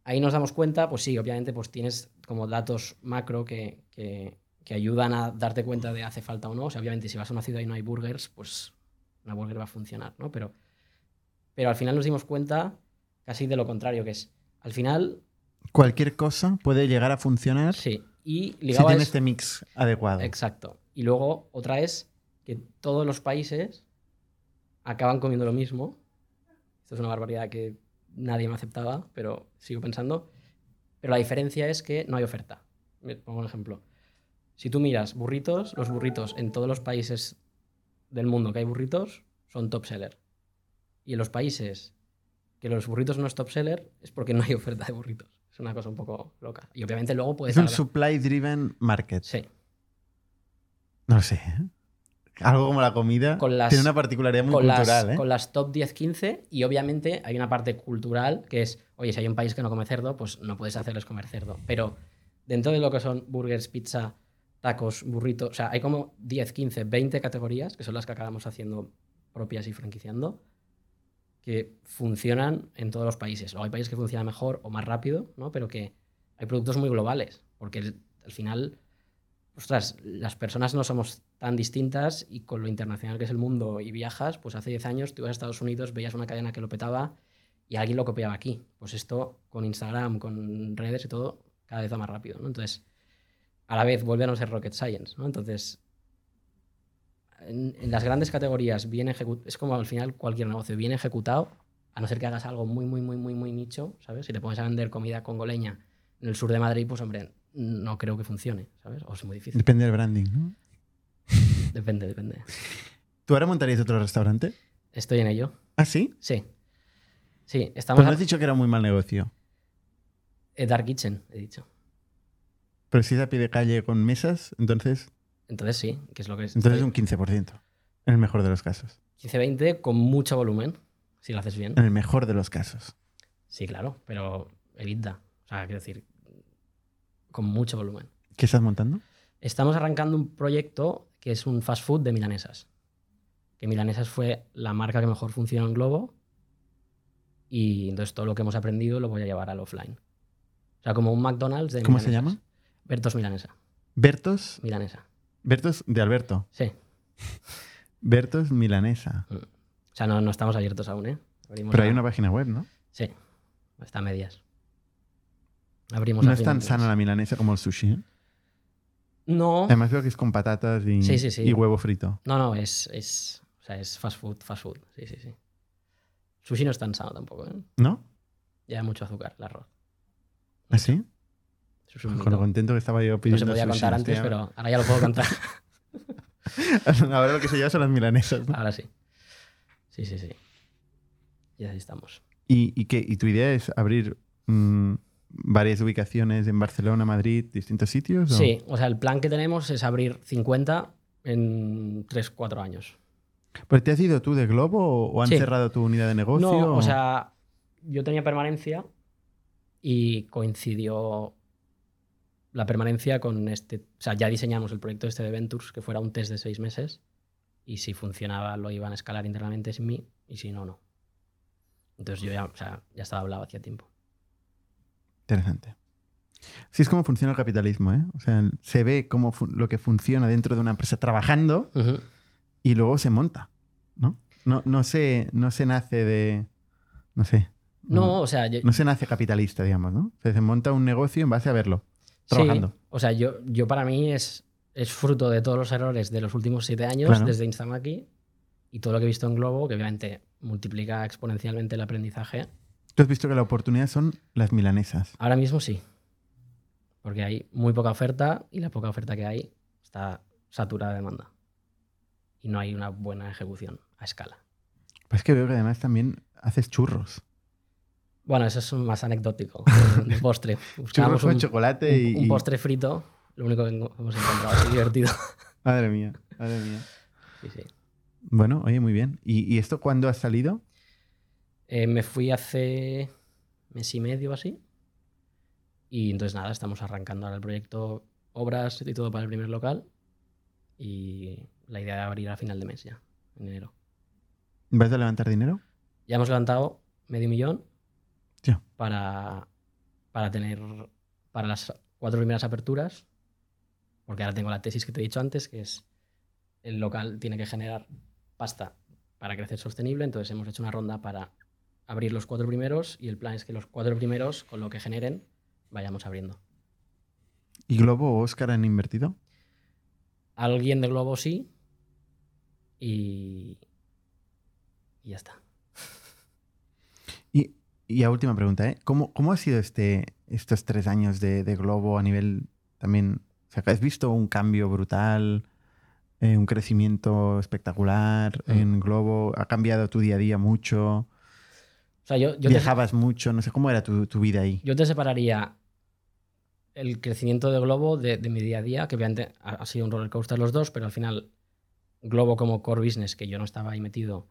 ahí nos damos cuenta, pues sí, obviamente, pues tienes como datos macro que, que, que ayudan a darte cuenta de hace falta o no. O sea, obviamente, si vas a una ciudad y no hay burgers, pues una burger va a funcionar, ¿no? Pero, pero al final nos dimos cuenta casi de lo contrario, que es, al final Cualquier cosa puede llegar a funcionar Sí. Y si ligado tiene este mix adecuado. Exacto. Y luego otra es que todos los países acaban comiendo lo mismo. Esto es una barbaridad que nadie me aceptaba, pero sigo pensando. Pero la diferencia es que no hay oferta. Pongo un ejemplo. Si tú miras burritos, los burritos en todos los países del mundo que hay burritos son top seller. Y en los países que los burritos no es top seller es porque no hay oferta de burritos. Es una cosa un poco loca. Y obviamente luego puedes... Es un hablar- supply driven market. Sí. No lo sé. ¿eh? Algo como la comida Con las- tiene una particularidad muy con, cultural. las, ¿eh? con las top 10-15 y obviamente hay una parte cultural que es, oye, si hay un país que no come cerdo, pues no puedes hacerles comer cerdo. Pero dentro de lo que son burgers, pizza, tacos, burritos, o sea, hay como 10, 15, 20 categorías, que son las que acabamos haciendo propias y franquiciando, que funcionan en todos los países. Luego hay países que funcionan mejor o más rápido, ¿no? Pero que hay productos muy globales, porque al final, ostras, las personas no somos tan distintas y con lo internacional que es el mundo y viajas, pues hace 10 años tú ibas a Estados Unidos, veías una cadena que lo petaba y alguien lo copiaba aquí. Pues esto con Instagram, con redes y todo, cada vez va más rápido, ¿no? Entonces, a la vez vuelve a no ser rocket science, ¿no? Entonces, en, en las grandes categorías bien ejecutado, es como al final cualquier negocio, bien ejecutado, a no ser que hagas algo muy, muy, muy, muy, muy nicho, ¿sabes? Si te pones a vender comida congoleña en el sur de Madrid, pues hombre, no creo que funcione, ¿sabes? O es muy difícil. Depende del branding. ¿no? *laughs* Depende, depende. ¿Tú ahora montarías otro restaurante? Estoy en ello. ¿Ah, sí? Sí. Sí, estamos Pues no a- has dicho que era un muy mal negocio. eh, Dark Kitchen, he dicho. Pero si es a pie de calle con mesas, entonces, Entonces sí, que es lo que es. entonces un 15%. En el mejor de los casos. 15-20 con mucho volumen, si lo haces bien. En el mejor de los casos. Sí, claro, pero evita. O sea, quiero decir, con mucho volumen. ¿Qué estás montando? Estamos arrancando un proyecto que es un fast food de milanesas. Que milanesas fue la marca que mejor funcionó en Globo. Y entonces todo lo que hemos aprendido lo voy a llevar al offline. O sea, como un McDonald's de ¿Cómo se llama? Bertos Milanesa. Bertos, Milanesa. Bertos de Alberto. Sí. Bertos Milanesa. O sea, no, no estamos abiertos aún, ¿eh? Abrimos Pero hay una página web, ¿no? Sí. Está a medias. Abrimos No a es tan sana la milanesa como el sushi. ¿eh? No. Además veo que es con patatas y, Sí, sí, sí. y huevo frito. No, no, es, es, o sea, es fast food, fast food. Sí, sí, sí. Sushi no es tan sano tampoco, ¿eh? ¿No? Lleva mucho azúcar, el arroz. ¿Así? Es un Con lo contento que estaba yo No pidiendo se podía contar antes, pero ahora ya lo puedo contar. *laughs* Ahora lo que se lleva son las milanesas. ¿no? ahora sí. Sí, sí, sí. Y así estamos. ¿Y, y qué? ¿Y tu idea es abrir mm, varias ubicaciones en Barcelona, Madrid, distintos sitios? o- Sí, o sea, el plan que tenemos es abrir 50 en 3, 4 años. ¿Pero te has ido tú de Globo o, o han Sí. cerrado tu unidad de negocio? No, o sea, yo tenía permanencia y coincidió la permanencia con este. O sea, ya diseñamos el proyecto este de Ventures, que fuera un test de seis meses. Y si funcionaba, lo iban a escalar internamente sin mí. Y si no, no. Entonces yo ya, o sea, ya estaba hablado hacía tiempo. Interesante. Sí, es como funciona el capitalismo, ¿eh? O sea, se ve cómo fu- lo que funciona dentro de una empresa trabajando y luego se monta, ¿no? No, no, se, no se nace de... No sé. No, o sea, yo, No se nace capitalista, digamos, ¿no? O sea, se monta un negocio en base a verlo, Sí, trabajando. o sea, yo, yo para mí es, es fruto de todos los errores de los últimos siete años, Claro. desde Instamaki y todo lo que he visto en Globo, que obviamente multiplica exponencialmente el aprendizaje. Tú has visto que la oportunidad son las milanesas. Ahora mismo sí. Porque hay muy poca oferta y la poca oferta que hay está saturada de demanda. y no hay una buena ejecución a escala. Pues es que veo que además también haces churros. Bueno, eso es más anecdótico, *laughs* postre. Buscábamos un, chocolate y... un postre frito, lo único que hemos encontrado así divertido. *laughs* Madre mía, madre mía. Sí, sí. Bueno, oye, muy bien. ¿Y, y esto cuándo has salido? Eh, me fui hace mes y medio así. Y entonces nada, estamos arrancando ahora el proyecto, obras y todo para el primer local. Y la idea de abrir a final de mes ya, en enero. ¿Vas a levantar dinero? Ya hemos levantado medio millón Para, para tener para las cuatro primeras aperturas. Porque ahora tengo la tesis que te he dicho antes, que es el local tiene que generar pasta para crecer sostenible. Entonces hemos hecho una ronda para abrir los cuatro primeros y el plan es que los cuatro primeros, con lo que generen, vayamos abriendo. ¿Y Globo o Oscar han invertido? Alguien de Globo sí y, y ya está. Y, y a última pregunta, ¿eh? ¿Cómo, cómo ha sido este, estos tres años de, de Globo a nivel también? O sea, ¿Has visto un cambio brutal, eh, un crecimiento espectacular Mm. en Globo? ¿Ha cambiado tu día a día mucho? O sea, yo, yo, te, ¿Viajabas mucho? No sé, ¿cómo era tu, tu vida ahí? yo te separaría el crecimiento de Globo de, de mi día a día, que obviamente ha, ha sido un roller coaster los dos, pero al final Globo como core business, que yo no estaba ahí metido,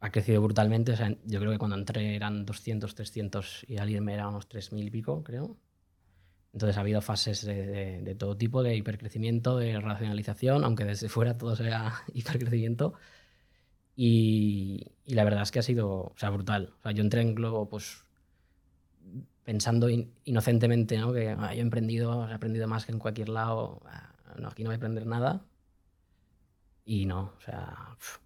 ha crecido brutalmente. O sea, yo creo que cuando entré eran 200, 300 y al irme era unos 3.000 y pico, creo. Entonces ha habido fases de, de- de todo tipo, de hipercrecimiento, de racionalización, aunque desde *laughs* fuera todo sea hipercrecimiento. Y, y la verdad es que ha sido o sea, brutal. O sea, yo entré en Globo pues pensando in- inocentemente ¿no? que "Ah, yo he emprendido, he aprendido más que en cualquier lado. Ah, No, aquí no voy a aprender nada. Y no, o sea, pf,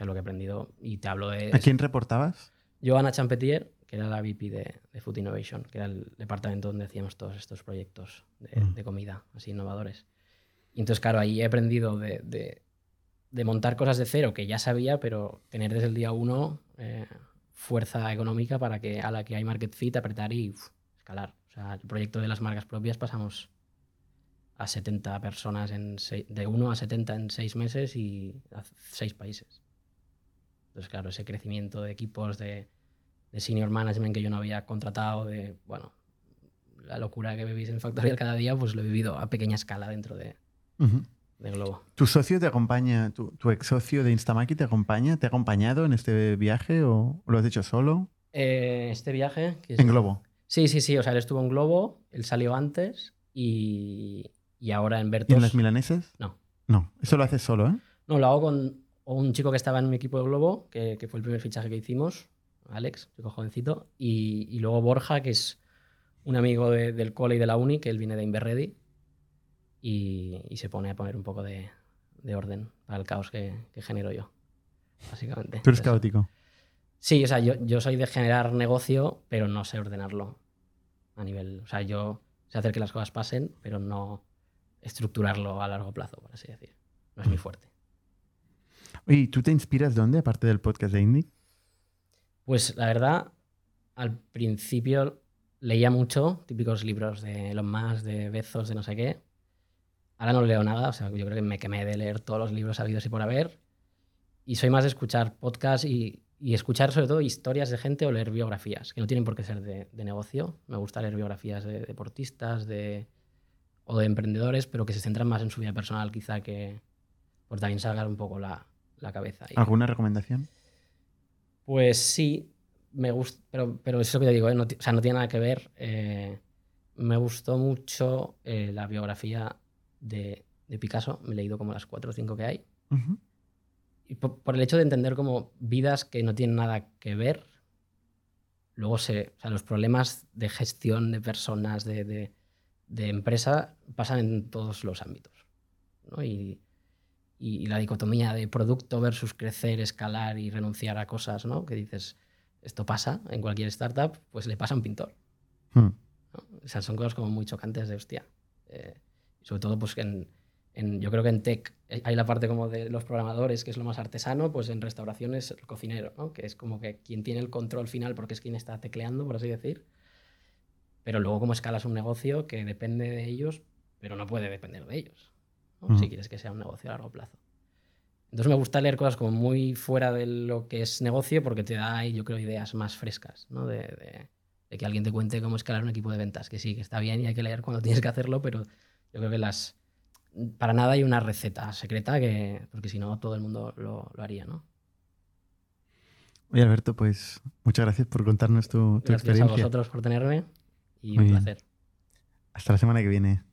o sea, lo que he aprendido. Y te hablo de... ¿A quién reportabas? Yo, Ana Champetier, que era la VP de, de Food Innovation, que era el departamento donde hacíamos todos estos proyectos de, Mm. de comida, así innovadores. Y entonces, claro, ahí he aprendido de, de- de montar cosas de cero que ya sabía, pero tener desde el día uno eh, fuerza económica para que a la que hay market fit apretar y uf, escalar. O sea, el proyecto de las marcas propias pasamos a 70 personas en sei- de 1 a 70 en 6 meses y a 6 países. Entonces, claro, ese crecimiento de equipos de, de senior management que yo no había contratado, de, bueno, la locura que vivís en Factorial cada día, pues lo he vivido a pequeña escala dentro de, de Globo. ¿Tu socio te acompaña, tu, tu ex socio de Instamaki te acompaña? ¿Te ha acompañado en este viaje o lo has hecho solo? Eh, este viaje... que es- En Globo. Sí, sí, sí. O sea, él estuvo en Globo, él salió antes y, y ahora en ¿Y Bertos... en las milaneses? No. No, eso lo haces solo, ¿eh? No, lo hago con un chico que estaba en mi equipo de Globo, que, que fue el primer fichaje que hicimos, Alex, chico jovencito, y, y luego Borja, que es un amigo de- del cole y de la uni, que él viene de Inverready, y, y se pone a poner un poco de, de orden para el caos que, que genero yo, básicamente. Tú eres Entonces, caótico. Sí, o sea, yo, yo soy de generar negocio, pero no sé ordenarlo a nivel. O sea, yo sé hacer que las cosas pasen, pero no estructurarlo a largo plazo, por así decir. No es mi fuerte. ¿Y tú te inspiras dónde, aparte del podcast de Indie? Pues la verdad, al principio leía mucho, típicos libros de Elon Musk, de Bezos, de no sé qué. Ahora no leo nada, o sea, yo creo que me quemé de leer todos los libros habidos y por haber. Y soy más de escuchar podcasts y, y escuchar sobre todo historias de gente o leer biografías, que no tienen por qué ser de, de negocio. Me gusta leer biografías de deportistas de, o de emprendedores, pero que se centran más en su vida personal, quizá que por también salgar un poco la, la cabeza. Y- ¿Alguna recomendación? pues sí, me gusta, pero, pero es lo que te digo, ¿eh? no, o sea, no tiene nada que ver. eh, me gustó mucho eh, la biografía de, de Picasso, me he leído como las cuatro o cinco que hay. Y por, por el hecho de entender como vidas que no tienen nada que ver, luego se, o sea, los problemas de gestión de personas, de, de, de empresa, pasan en todos los ámbitos. ¿no? Y, y la dicotomía de producto versus crecer, escalar y renunciar a cosas, ¿no? que dices, esto pasa en cualquier startup, pues le pasa a un pintor. Hmm. ¿no? O sea, son cosas como muy chocantes de hostia. Eh, sobre todo, pues en, en- yo creo que en tech hay la parte como de los programadores, que es lo más artesano, pues en restauración es el cocinero, ¿no? que es como que quien tiene el control final porque es quien está tecleando, por así decir. Pero luego como escalas un negocio que depende de ellos, pero no puede depender de ellos, si quieres que sea un negocio a largo plazo. Entonces me gusta leer cosas como muy fuera de lo que es negocio porque te da, yo creo, ideas más frescas, ¿no? De, de- de que alguien te cuente cómo escalar un equipo de ventas, que sí, que está bien y hay que leer cuando *laughs* tienes que hacerlo, pero yo creo que las... Para nada hay una receta secreta que, porque si no todo el mundo lo, lo haría, ¿no? Oye, Alberto, pues muchas gracias por contarnos tu, tu Gracias a experiencia. vosotros por tenerme y Muy un bien. placer. Hasta la semana que viene.